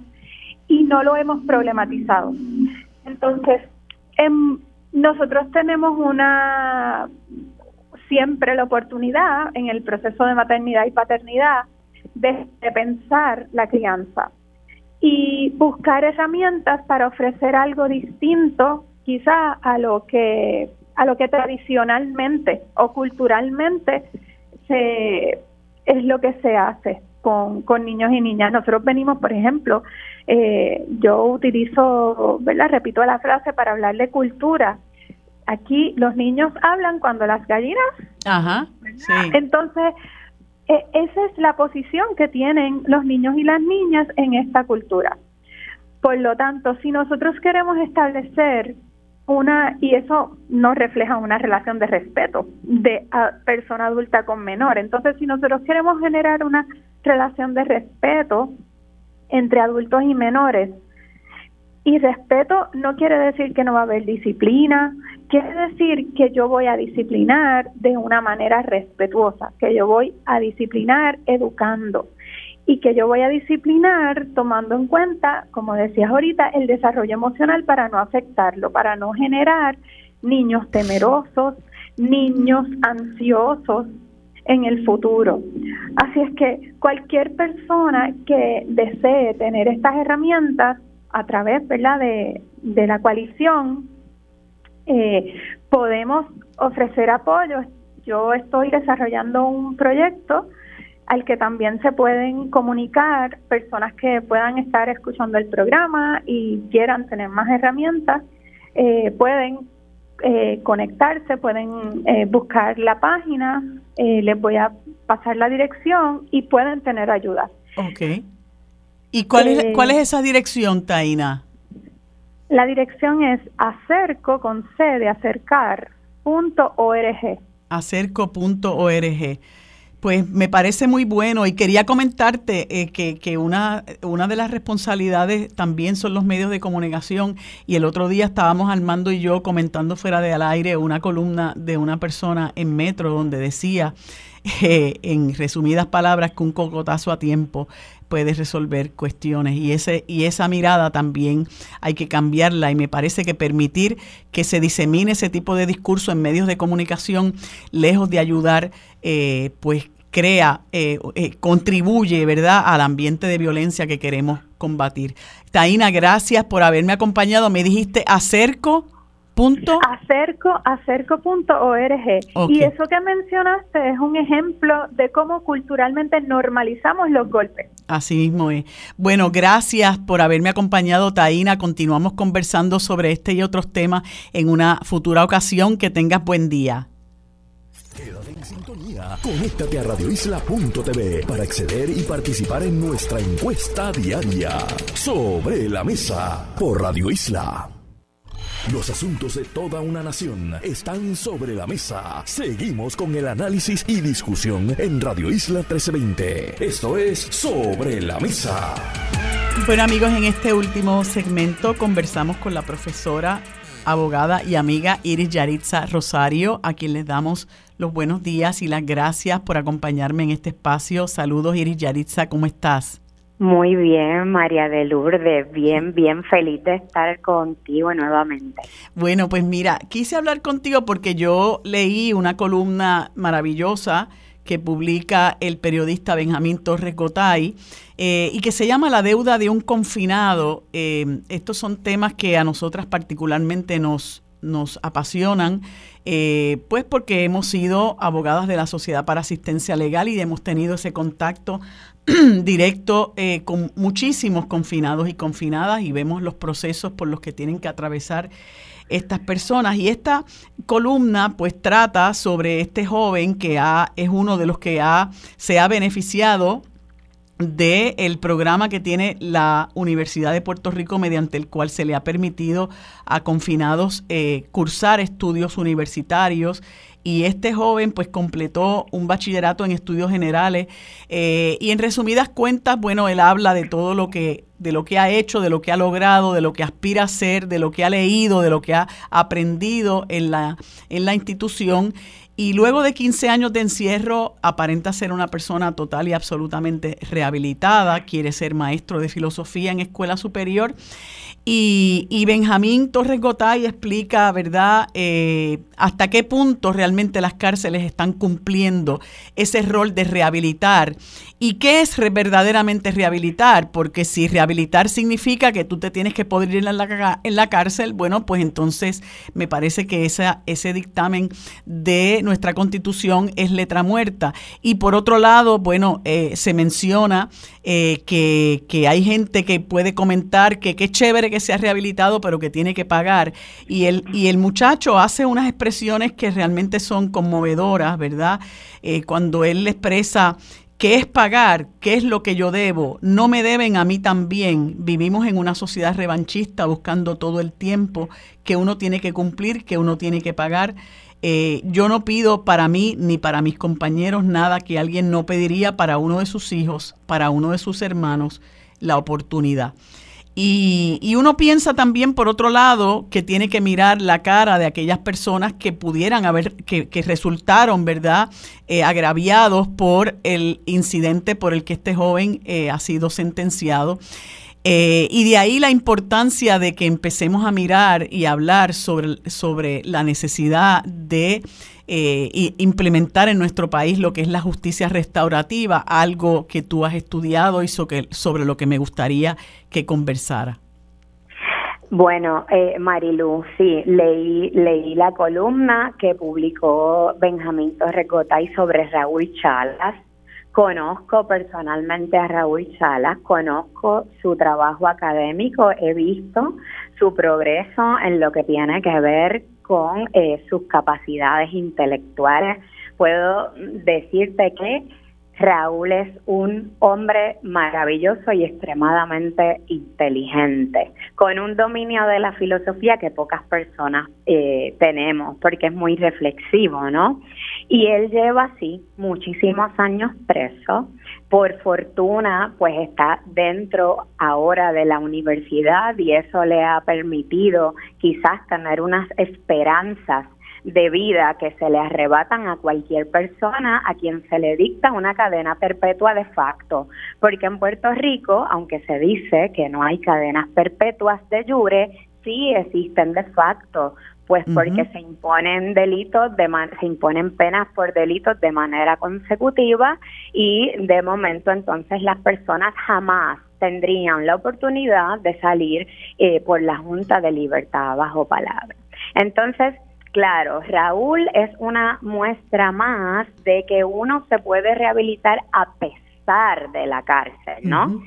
y no lo hemos problematizado. Entonces, em, nosotros tenemos una siempre la oportunidad en el proceso de maternidad y paternidad de, de pensar la crianza y buscar herramientas para ofrecer algo distinto quizá a lo que a lo que tradicionalmente o culturalmente se, es lo que se hace con, con niños y niñas. Nosotros venimos, por ejemplo, eh, yo utilizo, ¿verdad? Repito la frase para hablar de cultura. Aquí los niños hablan cuando las gallinas. Ajá. Sí. Entonces, e, esa es la posición que tienen los niños y las niñas en esta cultura. Por lo tanto, si nosotros queremos establecer una y eso no refleja una relación de respeto de persona adulta con menor. Entonces, si nosotros queremos generar una relación de respeto entre adultos y menores, y respeto no quiere decir que no va a haber disciplina, quiere decir que yo voy a disciplinar de una manera respetuosa, que yo voy a disciplinar educando y que yo voy a disciplinar tomando en cuenta, como decías ahorita, el desarrollo emocional para no afectarlo, para no generar niños temerosos, niños ansiosos en el futuro. Así es que cualquier persona que desee tener estas herramientas a través ¿verdad? De, de la coalición, eh, podemos ofrecer apoyo. Yo estoy desarrollando un proyecto al que también se pueden comunicar personas que puedan estar escuchando el programa y quieran tener más herramientas, eh, pueden eh, conectarse, pueden eh, buscar la página, les voy a pasar la dirección y pueden tener ayuda. Ok. ¿Y cuál, es, cuál es esa dirección, Taina? La dirección es acerco con c de acercar punto org. Acerco.org. Pues me parece muy bueno. Y quería comentarte eh, que, que, una, una de las responsabilidades también son los medios de comunicación. Y el otro día estábamos Armando y yo comentando fuera de al aire una columna de una persona en Metro donde decía eh, en resumidas palabras que un cocotazo a tiempo puede resolver cuestiones. Y ese y esa mirada también hay que cambiarla. Y me parece que permitir que se disemine ese tipo de discurso en medios de comunicación lejos de ayudar eh, pues crea eh, eh, contribuye verdad al ambiente de violencia que queremos combatir Taina gracias por haberme acompañado me dijiste acerco Punto. Acerco, acerco.org. Y eso que mencionaste es un ejemplo de cómo culturalmente normalizamos los golpes. Así mismo es. Bueno, gracias por haberme acompañado, Taina. Continuamos conversando sobre este y otros temas en una futura ocasión. Que tengas buen día. Conéctate a radioisla.tv para acceder y participar en nuestra encuesta diaria sobre la mesa por Radio Isla. Los asuntos de toda una nación están sobre la mesa. Seguimos con el análisis y discusión en Radio Isla 1320. Esto es Sobre la Mesa. Bueno amigos, en este último segmento conversamos con la profesora, abogada y amiga Iris Yaritza Rosario, a quien les damos los buenos días y las gracias por acompañarme en este espacio. Saludos Iris Yaritza, ¿cómo estás? Muy bien, María de Lourdes, bien, bien feliz de estar contigo nuevamente. Bueno, pues mira, quise hablar contigo porque yo leí una columna maravillosa que publica el periodista Benjamín Torres Gotay eh, y que se llama La deuda de un confinado. Eh, estos son temas que a nosotras particularmente nos, nos apasionan, eh, pues porque hemos sido abogadas de la Sociedad para Asistencia Legal y hemos tenido ese contacto directo eh, con muchísimos confinados y confinadas y vemos los procesos por los que tienen que atravesar estas personas. Y esta columna pues trata sobre este joven que ha, es uno de los que ha, se ha beneficiado del el programa que tiene la Universidad de Puerto Rico mediante el cual se le ha permitido a confinados eh, cursar estudios universitarios y este joven pues completó un bachillerato en estudios generales eh, y en resumidas cuentas, bueno, él habla de todo lo que de lo que ha hecho, de lo que ha logrado, de lo que aspira a ser, de lo que ha leído, de lo que ha aprendido en la, en la institución. Y luego de 15 años de encierro, aparenta ser una persona total y absolutamente rehabilitada, quiere ser maestro de filosofía en escuela superior y, Benjamín Torres Gotay explica, ¿verdad?, eh, hasta qué punto realmente las cárceles están cumpliendo ese rol de rehabilitar. ¿Y qué es verdaderamente rehabilitar? Porque si rehabilitar significa que tú te tienes que poder ir en la, en la cárcel, bueno, pues entonces me parece que esa, ese dictamen de nuestra constitución es letra muerta. Y por otro lado, bueno, eh, se menciona eh, que, que hay gente que puede comentar que qué chévere que se ha rehabilitado, pero que tiene que pagar. Y el, y el muchacho hace unas expresiones que realmente son conmovedoras, ¿verdad? Eh, cuando él le expresa ¿Qué es pagar? ¿Qué es lo que yo debo? No me deben a mí también. Vivimos en una sociedad revanchista buscando todo el tiempo que uno tiene que cumplir, que uno tiene que pagar. Eh, yo no pido para mí ni para mis compañeros nada que alguien no pediría para uno de sus hijos, para uno de sus hermanos, la oportunidad. Y, uno piensa también, por otro lado, que tiene que mirar la cara de aquellas personas que pudieran haber, que, resultaron, ¿verdad?, eh, agraviados por el incidente por el que este joven eh, ha sido sentenciado. Eh, y de ahí la importancia de que empecemos a mirar y hablar sobre, sobre la necesidad de eh, implementar en nuestro país lo que es la justicia restaurativa, algo que tú has estudiado y sobre lo que me gustaría que conversara. Bueno, eh, Marilu, sí, leí, leí la columna que publicó Benjamín Torrecotay sobre Raúl Chalas Conozco personalmente a Raúl Salas, conozco su trabajo académico, he visto su progreso en lo que tiene que ver con eh, sus capacidades intelectuales. Puedo decirte que Raúl es un hombre maravilloso y extremadamente inteligente, con un dominio de la filosofía que pocas personas eh, tenemos, porque es muy reflexivo, ¿no? Y él lleva así muchísimos años preso. Por fortuna, pues está dentro ahora de la universidad y eso le ha permitido quizás tener unas esperanzas de vida que se le arrebatan a cualquier persona a quien se le dicta una cadena perpetua de facto, porque en Puerto Rico, aunque se dice que no hay cadenas perpetuas de jure, sí existen de facto, pues porque se imponen delitos, de se imponen penas por delitos de manera consecutiva y de momento entonces las personas jamás tendrían la oportunidad de salir eh, por la Junta de Libertad bajo palabra. Entonces, Claro, Raúl es una muestra más de que uno se puede rehabilitar a pesar de la cárcel, ¿no?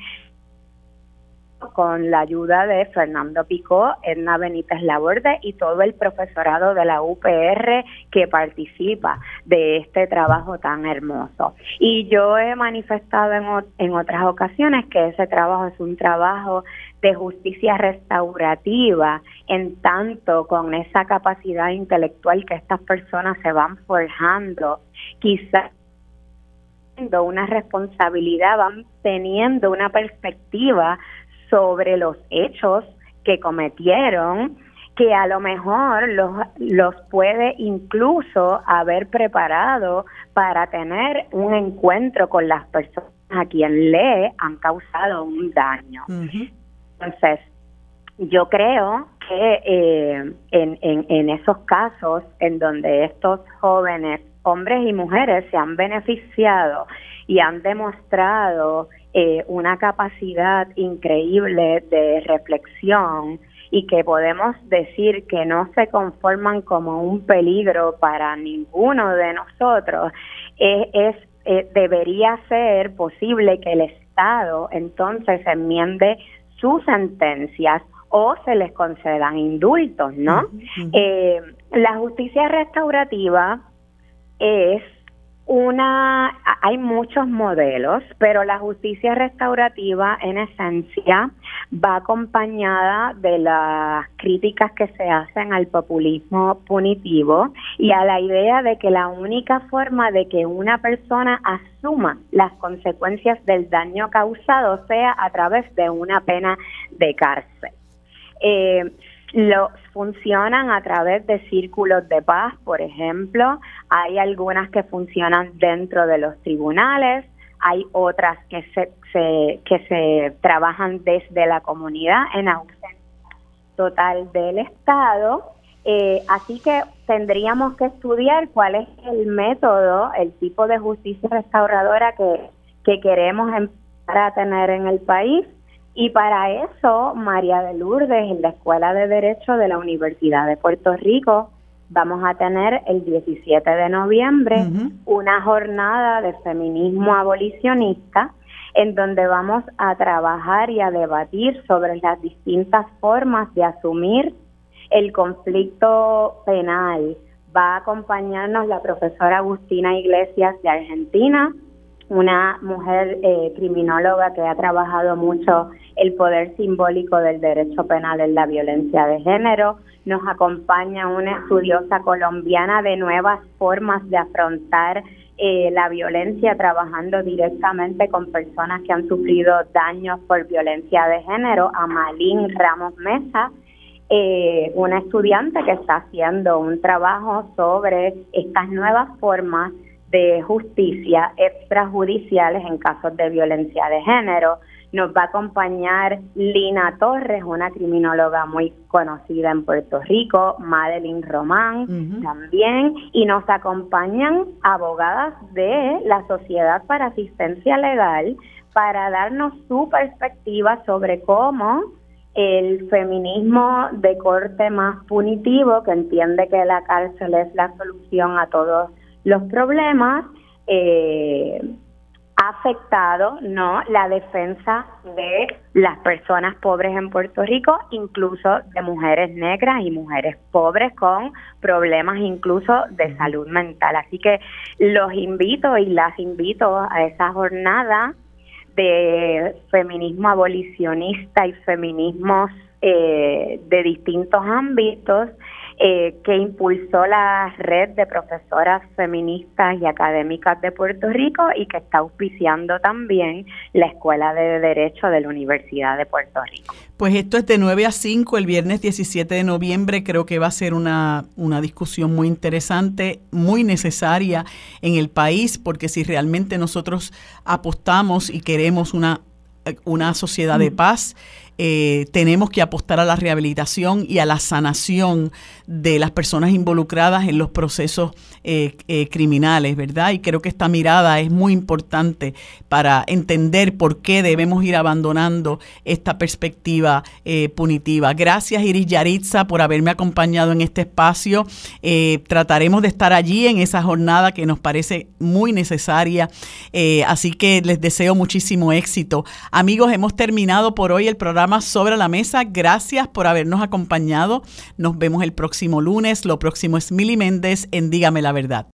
con la ayuda de Fernando Picó, Edna Benítez Laborde y todo el profesorado de la UPR que participa de este trabajo tan hermoso. Y yo he manifestado en, en otras ocasiones que ese trabajo es un trabajo de justicia restaurativa, en tanto con esa capacidad intelectual que estas personas se van forjando, quizás una responsabilidad, van teniendo una perspectiva sobre los hechos que cometieron, que a lo mejor los, los puede incluso haber preparado para tener un encuentro con las personas a quien le han causado un daño. Entonces, yo creo que eh, en, esos casos en donde estos jóvenes, hombres y mujeres, se han beneficiado y han demostrado eh, una capacidad increíble de reflexión y que podemos decir que no se conforman como un peligro para ninguno de nosotros, eh, es, eh, debería ser posible que el Estado entonces enmiende sus sentencias o se les concedan indultos, ¿no? la justicia restaurativa es una, hay muchos modelos, pero la justicia restaurativa en esencia va acompañada de las críticas que se hacen al populismo punitivo y a la idea de que la única forma de que una persona asuma las consecuencias del daño causado sea a través de una pena de cárcel. Eh, los funcionan a través de círculos de paz, por ejemplo. Hay algunas que funcionan dentro de los tribunales, hay otras que se, que se trabajan desde la comunidad en ausencia total del Estado. Eh, así que tendríamos que estudiar cuál es el método, el tipo de justicia restauradora que, que queremos empezar a tener en el país y para eso, María de Lourdes, en la Escuela de Derecho de la Universidad de Puerto Rico, vamos a tener el 17 de noviembre una jornada de feminismo abolicionista en donde vamos a trabajar y a debatir sobre las distintas formas de asumir el conflicto penal. Va a acompañarnos la profesora Agustina Iglesias de Argentina, una mujer eh, criminóloga que ha trabajado mucho el poder simbólico del derecho penal en la violencia de género. Nos acompaña una estudiosa colombiana de nuevas formas de afrontar eh, la violencia, trabajando directamente con personas que han sufrido daños por violencia de género, Amalín Ramos Mesa. Eh, una estudiante que está haciendo un trabajo sobre estas nuevas formas de justicia extrajudiciales en casos de violencia de género. Nos va a acompañar Lina Torres, una criminóloga muy conocida en Puerto Rico, Madeline Román también, y nos acompañan abogadas de la Sociedad para Asistencia Legal para darnos su perspectiva sobre cómo el feminismo de corte más punitivo, que entiende que la cárcel es la solución a todos los problemas, eh, ha afectado no la defensa de las personas pobres en Puerto Rico, incluso de mujeres negras y mujeres pobres con problemas incluso de salud mental. Así que los invito y las invito a esa jornada de feminismo abolicionista y feminismos eh, de distintos ámbitos eh, que impulsó la red de profesoras feministas y académicas de Puerto Rico y que está auspiciando también la Escuela de Derecho de la Universidad de Puerto Rico. Pues esto es de 9 a 5 el viernes 17 de noviembre. Creo que va a ser una, una discusión muy interesante, muy necesaria en el país, porque si realmente nosotros apostamos y queremos una, una sociedad de mm. paz, eh, tenemos que apostar a la rehabilitación y a la sanación de las personas involucradas en los procesos eh, eh, criminales, ¿verdad? Y creo que esta mirada es muy importante para entender por qué debemos ir abandonando esta perspectiva punitiva. Gracias Iris Yaritza por haberme acompañado en este espacio. trataremos de estar allí en esa jornada que nos parece muy necesaria. así que les deseo muchísimo éxito. Amigos, hemos terminado por hoy el sobre la mesa. Gracias por habernos acompañado. Nos vemos el próximo lunes. Lo próximo es Mili Méndez en Dígame la Verdad.